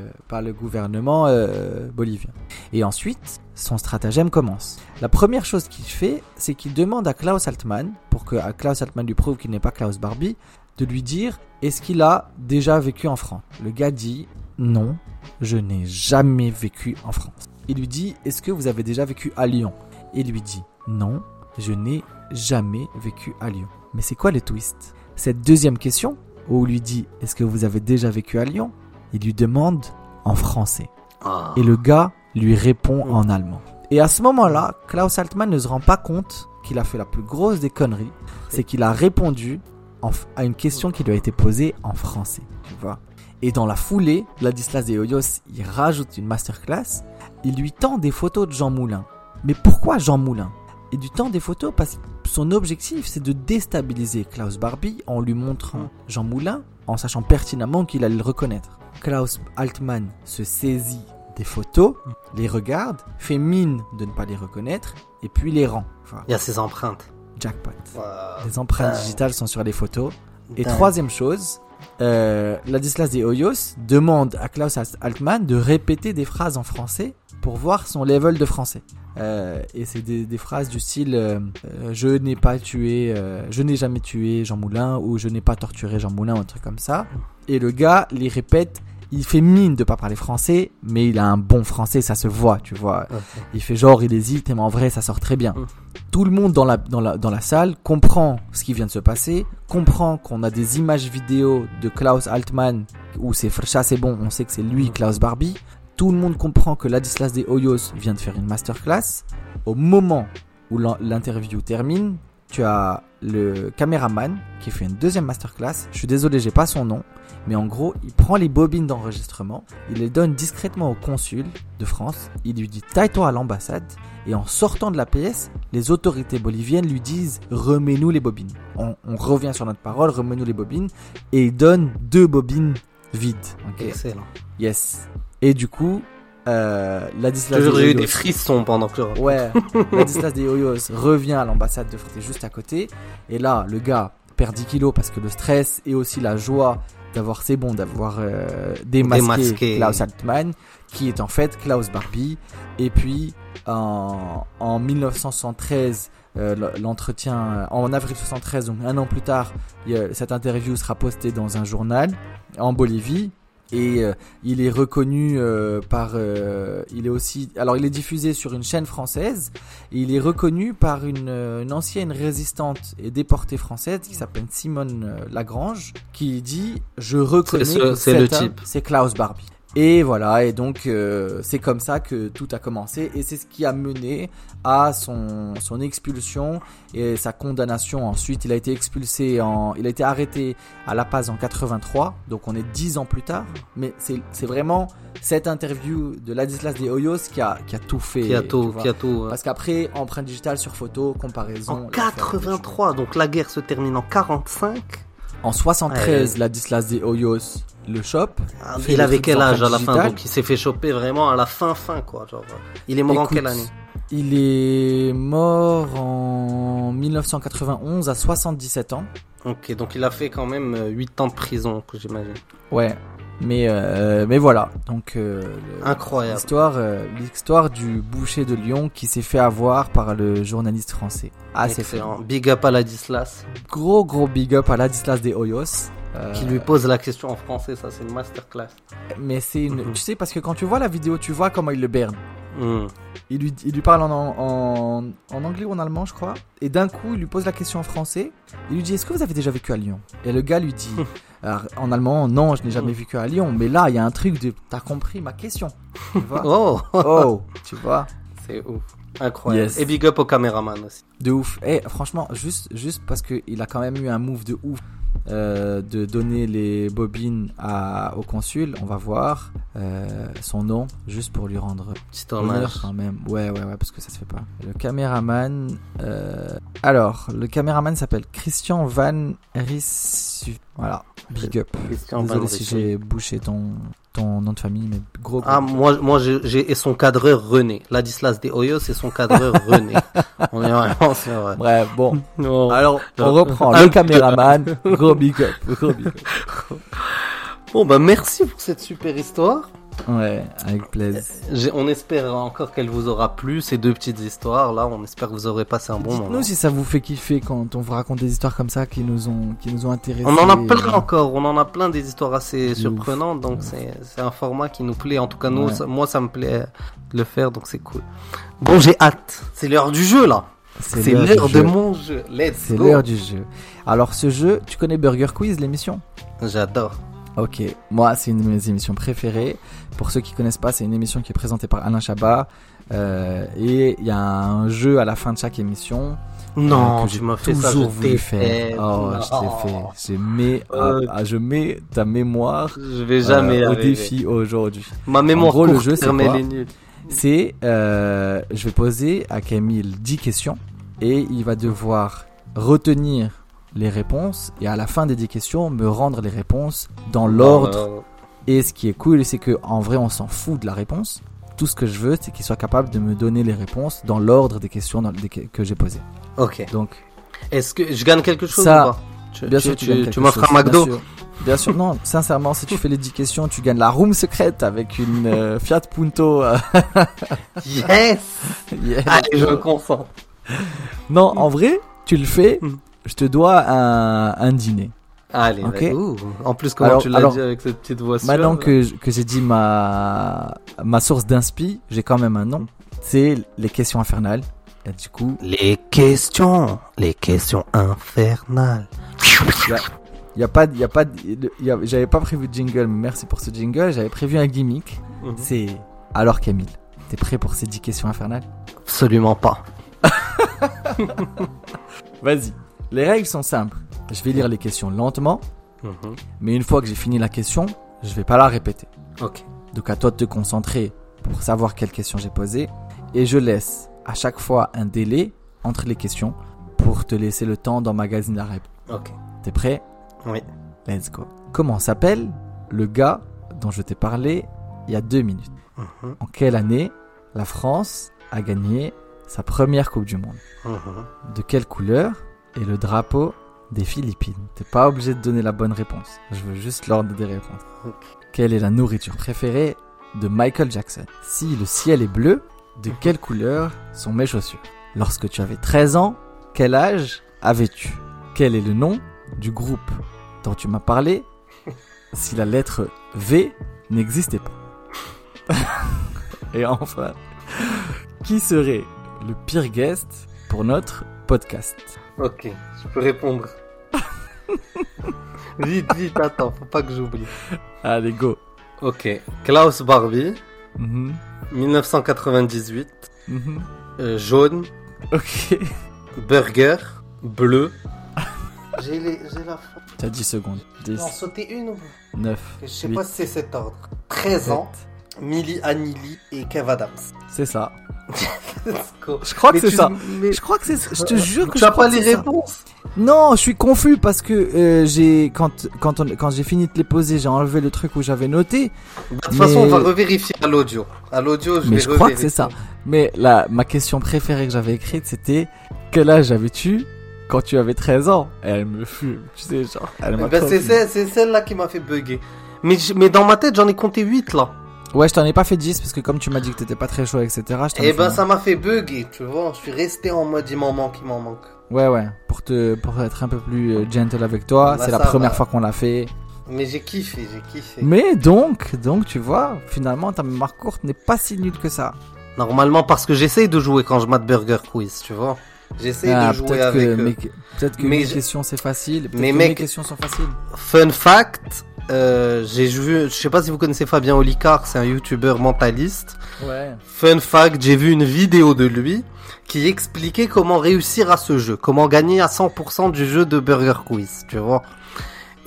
gouvernement euh, bolivien. Et ensuite, son stratagème commence. La première chose qu'il fait, c'est qu'il demande à Klaus Altmann, pour que Klaus Altmann lui prouve qu'il n'est pas Klaus Barbie, de lui dire est-ce qu'il a déjà vécu en France? Le gars dit non, je n'ai jamais vécu en France. Il lui dit est-ce que vous avez déjà vécu à Lyon? Il lui dit non, je n'ai jamais vécu à Lyon. Mais c'est quoi le twist? Cette deuxième question, où il lui dit est-ce que vous avez déjà vécu à Lyon? Il lui demande en français. Ah. Et le gars lui répond en allemand. Et à ce moment-là, Klaus Altman ne se rend pas compte qu'il a fait la plus grosse des conneries. C'est qu'il a répondu en à une question qui lui a été posée en français. Tu vois. Et dans la foulée, Ladislas de Hoyos, il rajoute une masterclass. Il lui tend des photos de Jean Moulin. Mais pourquoi Jean Moulin? Il lui tend des photos parce que son objectif, c'est de déstabiliser Klaus Barbie en lui montrant Jean Moulin, en sachant pertinemment qu'il allait le reconnaître. Klaus Altman se saisit des photos, les regarde, fait mine de ne pas les reconnaître, et puis les rend. Enfin, Il y a ses empreintes. jackpot. Wow. Les empreintes digitales sont sur les photos. Et troisième chose, euh, Ladislas de Hoyos demande à Klaus Altman de répéter des phrases en français pour voir son level de français. Euh, et c'est des, des phrases du style euh, euh, je n'ai pas tué, euh, je n'ai jamais tué Jean Moulin ou je n'ai pas torturé Jean Moulin ou un truc comme ça. Et le gars les répète. Il fait mine de pas parler français, mais il a un bon français, ça se voit, tu vois. Il fait genre, il hésite, mais en vrai, ça sort très bien. Tout le monde dans la, dans, la, dans la salle comprend ce qui vient de se passer, comprend qu'on a des images vidéo de Klaus Altman, où c'est Frsha, c'est bon, on sait que c'est lui. Klaus Barbie. Tout le monde comprend que Ladislas de Hoyos vient de faire une masterclass. Au moment où l'in- l'interview termine, tu as le caméraman qui fait une deuxième masterclass. Je suis désolé, j'ai pas son nom. Mais en gros, il prend les bobines d'enregistrement, il les donne discrètement au consul de France, il lui dit taille-toi à l'ambassade, et en sortant de la pièce, les autorités boliviennes lui disent remets-nous les bobines. On, on revient sur notre parole, remets-nous les bobines, et il donne deux bobines vides. ok Excellent. Yes. Et du coup, euh, Ladislas J'ai eu des frissons pendant que Ouais, (laughs) Ladislas de Hoyos revient à l'ambassade de Frété juste à côté. Et là, le gars perd 10 kilos parce que le stress et aussi la joie d'avoir, c'est bon, d'avoir euh, démasqué, Démasqué. Klaus Altman, qui est en fait Klaus Barbie. Et puis, en, en 1973, euh, l'entretien, en avril 73, donc un an plus tard, cette interview sera postée dans un journal en Bolivie. Et euh, il est reconnu euh, par, euh, il est aussi, alors il est diffusé sur une chaîne française. Et il est reconnu par une, euh, une ancienne résistante et déportée française qui s'appelle Simone euh, Lagrange, qui dit je reconnais C'est ce- le type. c'est Klaus Barbie. Et voilà, et donc euh, c'est comme ça que tout a commencé, et c'est ce qui a mené à son, son expulsion et sa condamnation. Ensuite, il a été expulsé, en, il a été arrêté à La Paz en 83, donc on est dix ans plus tard. Mais c'est vraiment cette interview de Ladislas de Hoyos qui a, qui a tout fait. Qui a tout, qui a tout. ouais. Parce qu'après, empreinte digitale sur photo, comparaison. En l'affaire, 83, donc la guerre se termine en 45. En 73, Ouais. Ladislas de Hoyos le chope. Ah, il avait quel âge à la fin. Donc il s'est fait choper vraiment à la fin fin quoi. Genre, euh, il est mort en quelle année? Il est mort en 1991 à 77 ans. Ok, donc il a fait quand même 8 ans de prison, que j'imagine. Ouais. Mais, euh, mais voilà. Donc, euh, le- Incroyable. l'histoire, euh, l'histoire du boucher de Lyon qui s'est fait avoir par le journaliste français. Ah, c'est. Big up à Ladislas, Gros, gros big up à Ladislas de Hoyos. Euh, qui lui pose la question en français, ça c'est une masterclass. Mais c'est une. Mhm. Tu sais, parce que quand tu vois la vidéo, tu vois comment il le berne. Hmm. Il lui, il lui parle en, en, en anglais ou en allemand, je crois. Et d'un coup, il lui pose la question en français. Il lui dit Est-ce que vous avez déjà vécu à Lyon? Et le gars lui dit alors, En allemand, non, je n'ai jamais vécu à Lyon. Mais là, il y a un truc de T'as compris ma question Tu vois? (laughs) Oh, Oh, tu vois? C'est ouf. Incroyable. Yes. Et big up au caméraman aussi. De ouf. Et franchement, juste, juste parce qu'il a quand même eu un move de ouf euh, de donner les bobines à, au consul, on va voir euh, son nom, juste pour lui rendre Petit honneur quand même. Ouais, ouais, ouais, parce que ça se fait pas. Le caméraman. euh, Alors, le caméraman s'appelle Christian Van Rissu. Voilà, big up. Christian Désolé Van si j'ai bouché ton, ton nom de famille, mais gros. gros Ah, moi, moi j'ai- et son cadreur René. Ladislas de Hoyos et son cadreur (laughs) René. On est vraiment sur. euh, Bref, bon. (laughs) non. Alors, on reprend le caméraman. (laughs) Gros big up. Gros big up. Bon, bah merci pour cette super histoire. Ouais, avec plaisir. On espère encore qu'elle vous aura plu, ces deux petites histoires là. On espère que vous aurez passé un bon moment. Dites-nous si ça vous fait kiffer quand on vous raconte des histoires comme ça qui nous ont, qui nous ont intéressés. On en a plein encore, on en a plein des histoires assez surprenantes, donc c'est c'est un format qui nous plaît. En tout cas, nous, Ouais. ça- moi, ça me plaît de le faire, donc c'est cool. Bon, j'ai hâte. C'est l'heure du jeu là. C'est l'heure de mon jeu. Let's C'est l'heure du jeu. Alors, ce jeu, tu connais Burger Quiz, l'émission? J'adore. Ok, moi c'est une de mes émissions préférées. Pour ceux qui connaissent pas, c'est une émission qui est présentée par Alain Chabat. Euh, et il y a un jeu à la fin de chaque émission. Non, euh, que tu m'as fait ça, je voulu faire. fait. Oh, je Non. t'ai fait. Je mets, Euh, je mets ta mémoire Je vais jamais euh, au défi aujourd'hui. Ma mémoire En gros, le jeu, c'est quoi. C'est, je vais poser à Camille 10 questions et il va devoir retenir les réponses et à la fin des 10 questions me rendre les réponses dans l'ordre. Et ce qui est cool, c'est que en vrai, on s'en fout de la réponse. Tout ce que je veux, c'est qu'il soit capable de me donner les réponses dans l'ordre des questions dans- que j'ai posées. Ok. Donc, Est-ce que je gagne quelque chose Ça, ou pas tu, bien tu- sûr, tu, tu, tu m'offres un McDo Bien sûr. Bien sûr, non, sincèrement, si tu fais les 10 questions, tu gagnes la room secrète avec une euh, Fiat Punto. (laughs) Yes. Allez, je me consens. Non, en vrai, tu le fais, Mm. je te dois un, un dîner. Allez, Ok. ouais. Ouh. En plus, comment Alors- tu l'as alors, dit avec cette petite voix Maintenant que, que j'ai dit ma, ma source d'inspi, j'ai quand même un nom. C'est les questions infernales. Du coup, Les questions, les questions infernales. il y a pas, il y a pas, de- il y a- j'avais pas prévu de jingle, mais merci pour ce jingle. J'avais prévu un gimmick. Mhm. C'est alors Camille, t'es prêt pour ces 10 questions infernales? Absolument pas. (laughs) Vas-y. Les règles sont simples. Je vais lire les questions lentement, Mhm. mais une fois que j'ai fini la question, je vais pas la répéter. Ok. Donc à toi de te concentrer pour savoir quelle question j'ai posée. Et je laisse à chaque fois un délai entre les questions pour te laisser le temps d'emmagasiner la réponse. Ok. T'es prêt? Oui. Let's go. Comment s'appelle le gars dont je t'ai parlé il y a deux minutes? Mhm. En quelle année la France a gagné sa première Coupe du Monde? Mhm. De quelle couleur est le drapeau des Philippines. T'es pas obligé de donner la bonne réponse. Je veux juste l'ordre des réponses. Quelle est la nourriture préférée de Michael Jackson? Si le ciel est bleu, de quelle couleur sont mes chaussures? Lorsque tu avais 13 ans, quel âge avais-tu? Quel est le nom du groupe dont tu m'as parlé (laughs) si la lettre V n'existait pas? (laughs) Et enfin, qui serait le pire guest pour notre podcast? Ok, je peux répondre. (laughs) vite, vite, attends, faut pas que j'oublie. Allez, go Ok, Klaus Barbie, Mhm, 1998, mhm. euh, jaune, Ok. burger, bleu. (laughs) J'ai les- j'ai la faute. T'as 10 secondes. 10, En sauter une ou 9, Je sais 8, pas si c'est cet ordre. 13 ans, Millie Anili et Kev Adams. C'est ça. (laughs) (laughs) Je crois que c'est ça. mais- Je crois que c'est Je te (laughs) jure que tu je as pas les réponses Non, je suis confus parce que euh, j'ai quand quand on quand j'ai fini de les poser, j'ai enlevé le truc où j'avais noté. De toute façon, on va revérifier à l'audio. À l'audio, je Mais vais je crois que c'est ça. Mais la ma question préférée que j'avais écrite, c'était quel âge avais-tu quand tu avais 13 ans? Et Elle me fume, tu sais genre. Elle m'a Ben, c'est celle-là qui m'a fait bugger. Mais, mais dans ma tête, j'en ai compté 8 là. Ouais, je t'en ai pas fait 10 parce que comme tu m'as dit que t'étais pas très chaud, etc. Je Et fait ben ça m'a fait bugger, tu vois. Je suis resté en mode il m'en manque, il m'en manque. Ouais, ouais. Pour te pour être un peu plus euh, gentle avec toi, Bah, c'est la première va. fois qu'on l'a fait. Mais j'ai kiffé, j'ai kiffé. Mais donc, donc tu vois, finalement ta mémoire courte n'est pas si nulle que ça. Normalement, parce que j'essaye de jouer quand je mate Burger Quiz, tu vois. J'essaye Ah, de jouer peut-être avec que, eux. peut-être que Mais mes je- questions c'est facile. Mais que mec- mes questions sont faciles. Fun fact, euh, j'ai vu, je sais pas si vous connaissez Fabien Olicard, c'est un youtubeur mentaliste. Ouais. Fun fact, j'ai vu une vidéo de lui qui expliquait comment réussir à ce jeu, comment gagner à 100% du jeu de Burger Quiz, tu vois.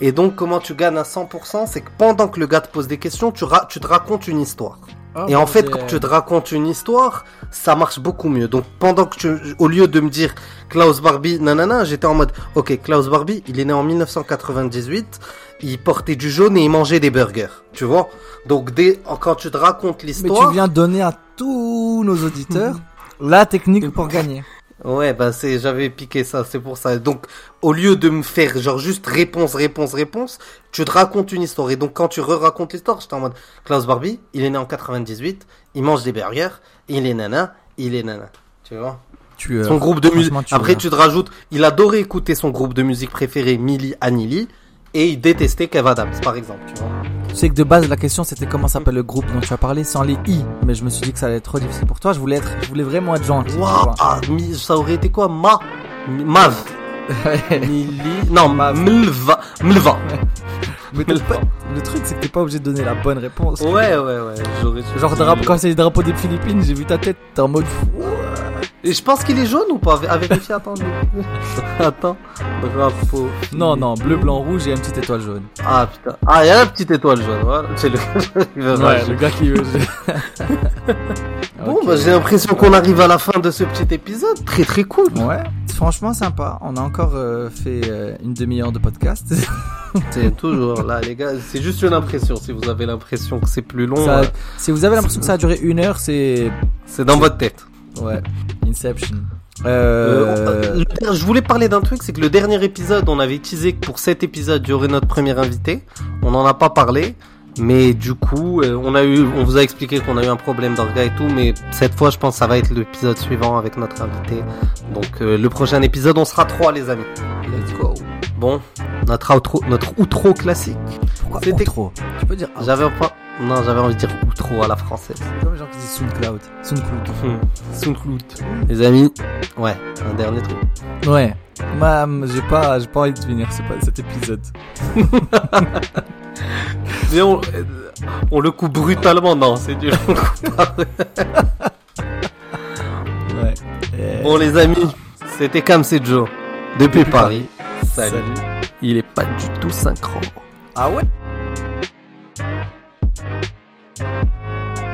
Et donc, comment tu gagnes à 100%, c'est que pendant que le gars te pose des questions, tu, ra- tu te racontes une histoire. Oh, Et en fait, quand tu te racontes une histoire, ça marche beaucoup mieux. Donc, pendant que tu, au lieu de me dire Klaus Barbie, nanana, j'étais en mode, ok, Klaus Barbie, il est né en 1998, il portait du jaune et il mangeait des burgers, tu vois. Donc, dès, quand tu te racontes Mais l'histoire, tu viens donner à tous nos auditeurs (laughs) la technique pour gagner. Ouais, bah c'est, j'avais piqué ça, c'est pour ça. Donc, au lieu de me faire genre juste réponse, réponse, réponse, tu te racontes une histoire. Et donc, quand tu re-racontes l'histoire, j'étais en mode, Klaus Barbie, il est né en 98, il mange des burgers, il est nana, il est nana. Tu vois? Tu, euh, Son groupe de musique. Après, tu te rajoutes, il adorait écouter son groupe de musique préféré, Millie Anili, et il détestait Kev Adams, par exemple, tu vois. Tu sais que de base la question c'était comment s'appelle le groupe dont tu as parlé sans les i, mais je me suis dit que ça allait être trop difficile pour toi. Je voulais être, je voulais vraiment être gentil. vois. ah, mi- ça aurait été quoi? Ma, Mav. Millie, non, Mav. Mlva, Mlva. (laughs) Mais pas- le truc, c'est que t'es pas obligé de donner la bonne réponse. Ouais, ouais, ouais. J'aurais Genre, quand c'est les drapeaux des Philippines, j'ai vu ta tête, t'es en mode fou. Et je pense qu'il est jaune ou pas? À vérifier, attends. (laughs) attends. Drapeau. Non, non, bleu, blanc, rouge et une petite étoile jaune. Ah putain. Ah, il y a la petite étoile jaune. Voilà. C'est le. (laughs) il veut Ouais, le gars qui veut. (laughs) Bon, bah, j'ai l'impression qu'on arrive à la fin de ce petit épisode. Très très cool. Ouais, franchement sympa. On a encore euh, fait euh, une demi-heure de podcast. C'est toujours là, les gars. C'est juste une impression. Si vous avez l'impression que c'est plus long, Ça- euh, si vous avez l'impression que ça a duré une heure, c'est c'est dans votre tête. Ouais, Inception. Euh, Euh... je voulais parler d'un truc, c'est que le dernier épisode, on avait teasé que pour cet épisode, il y aurait notre premier invité. On n'en a pas parlé, mais du coup, euh, on a eu, on vous a expliqué qu'on a eu un problème d'orga et tout, mais cette fois, je pense que ça va être l'épisode suivant avec notre invité. Donc, euh, le prochain épisode, on sera trois, les amis. Let's go. Bon, notre outro, notre outro classique. Pourquoi C'était- trop Tu peux dire. J'avais pas, non, j'avais envie de dire outro à la française. C'est comme les gens qui disent SoundCloud. SoundCloud. Hmm. Soundcloud. Les amis, ouais, un dernier truc. Ouais. Moi, j'ai pas, j'ai pas envie de finir ce, cet épisode. (laughs) Mais on, euh, on le coupe brutalement, non, c'est dur. (laughs) Ouais. Et- Bon les amis, c'était c'est Joe depuis Depuis Paris. Salut. Salut. Il est pas du tout synchro. Ah ouais? Thank you.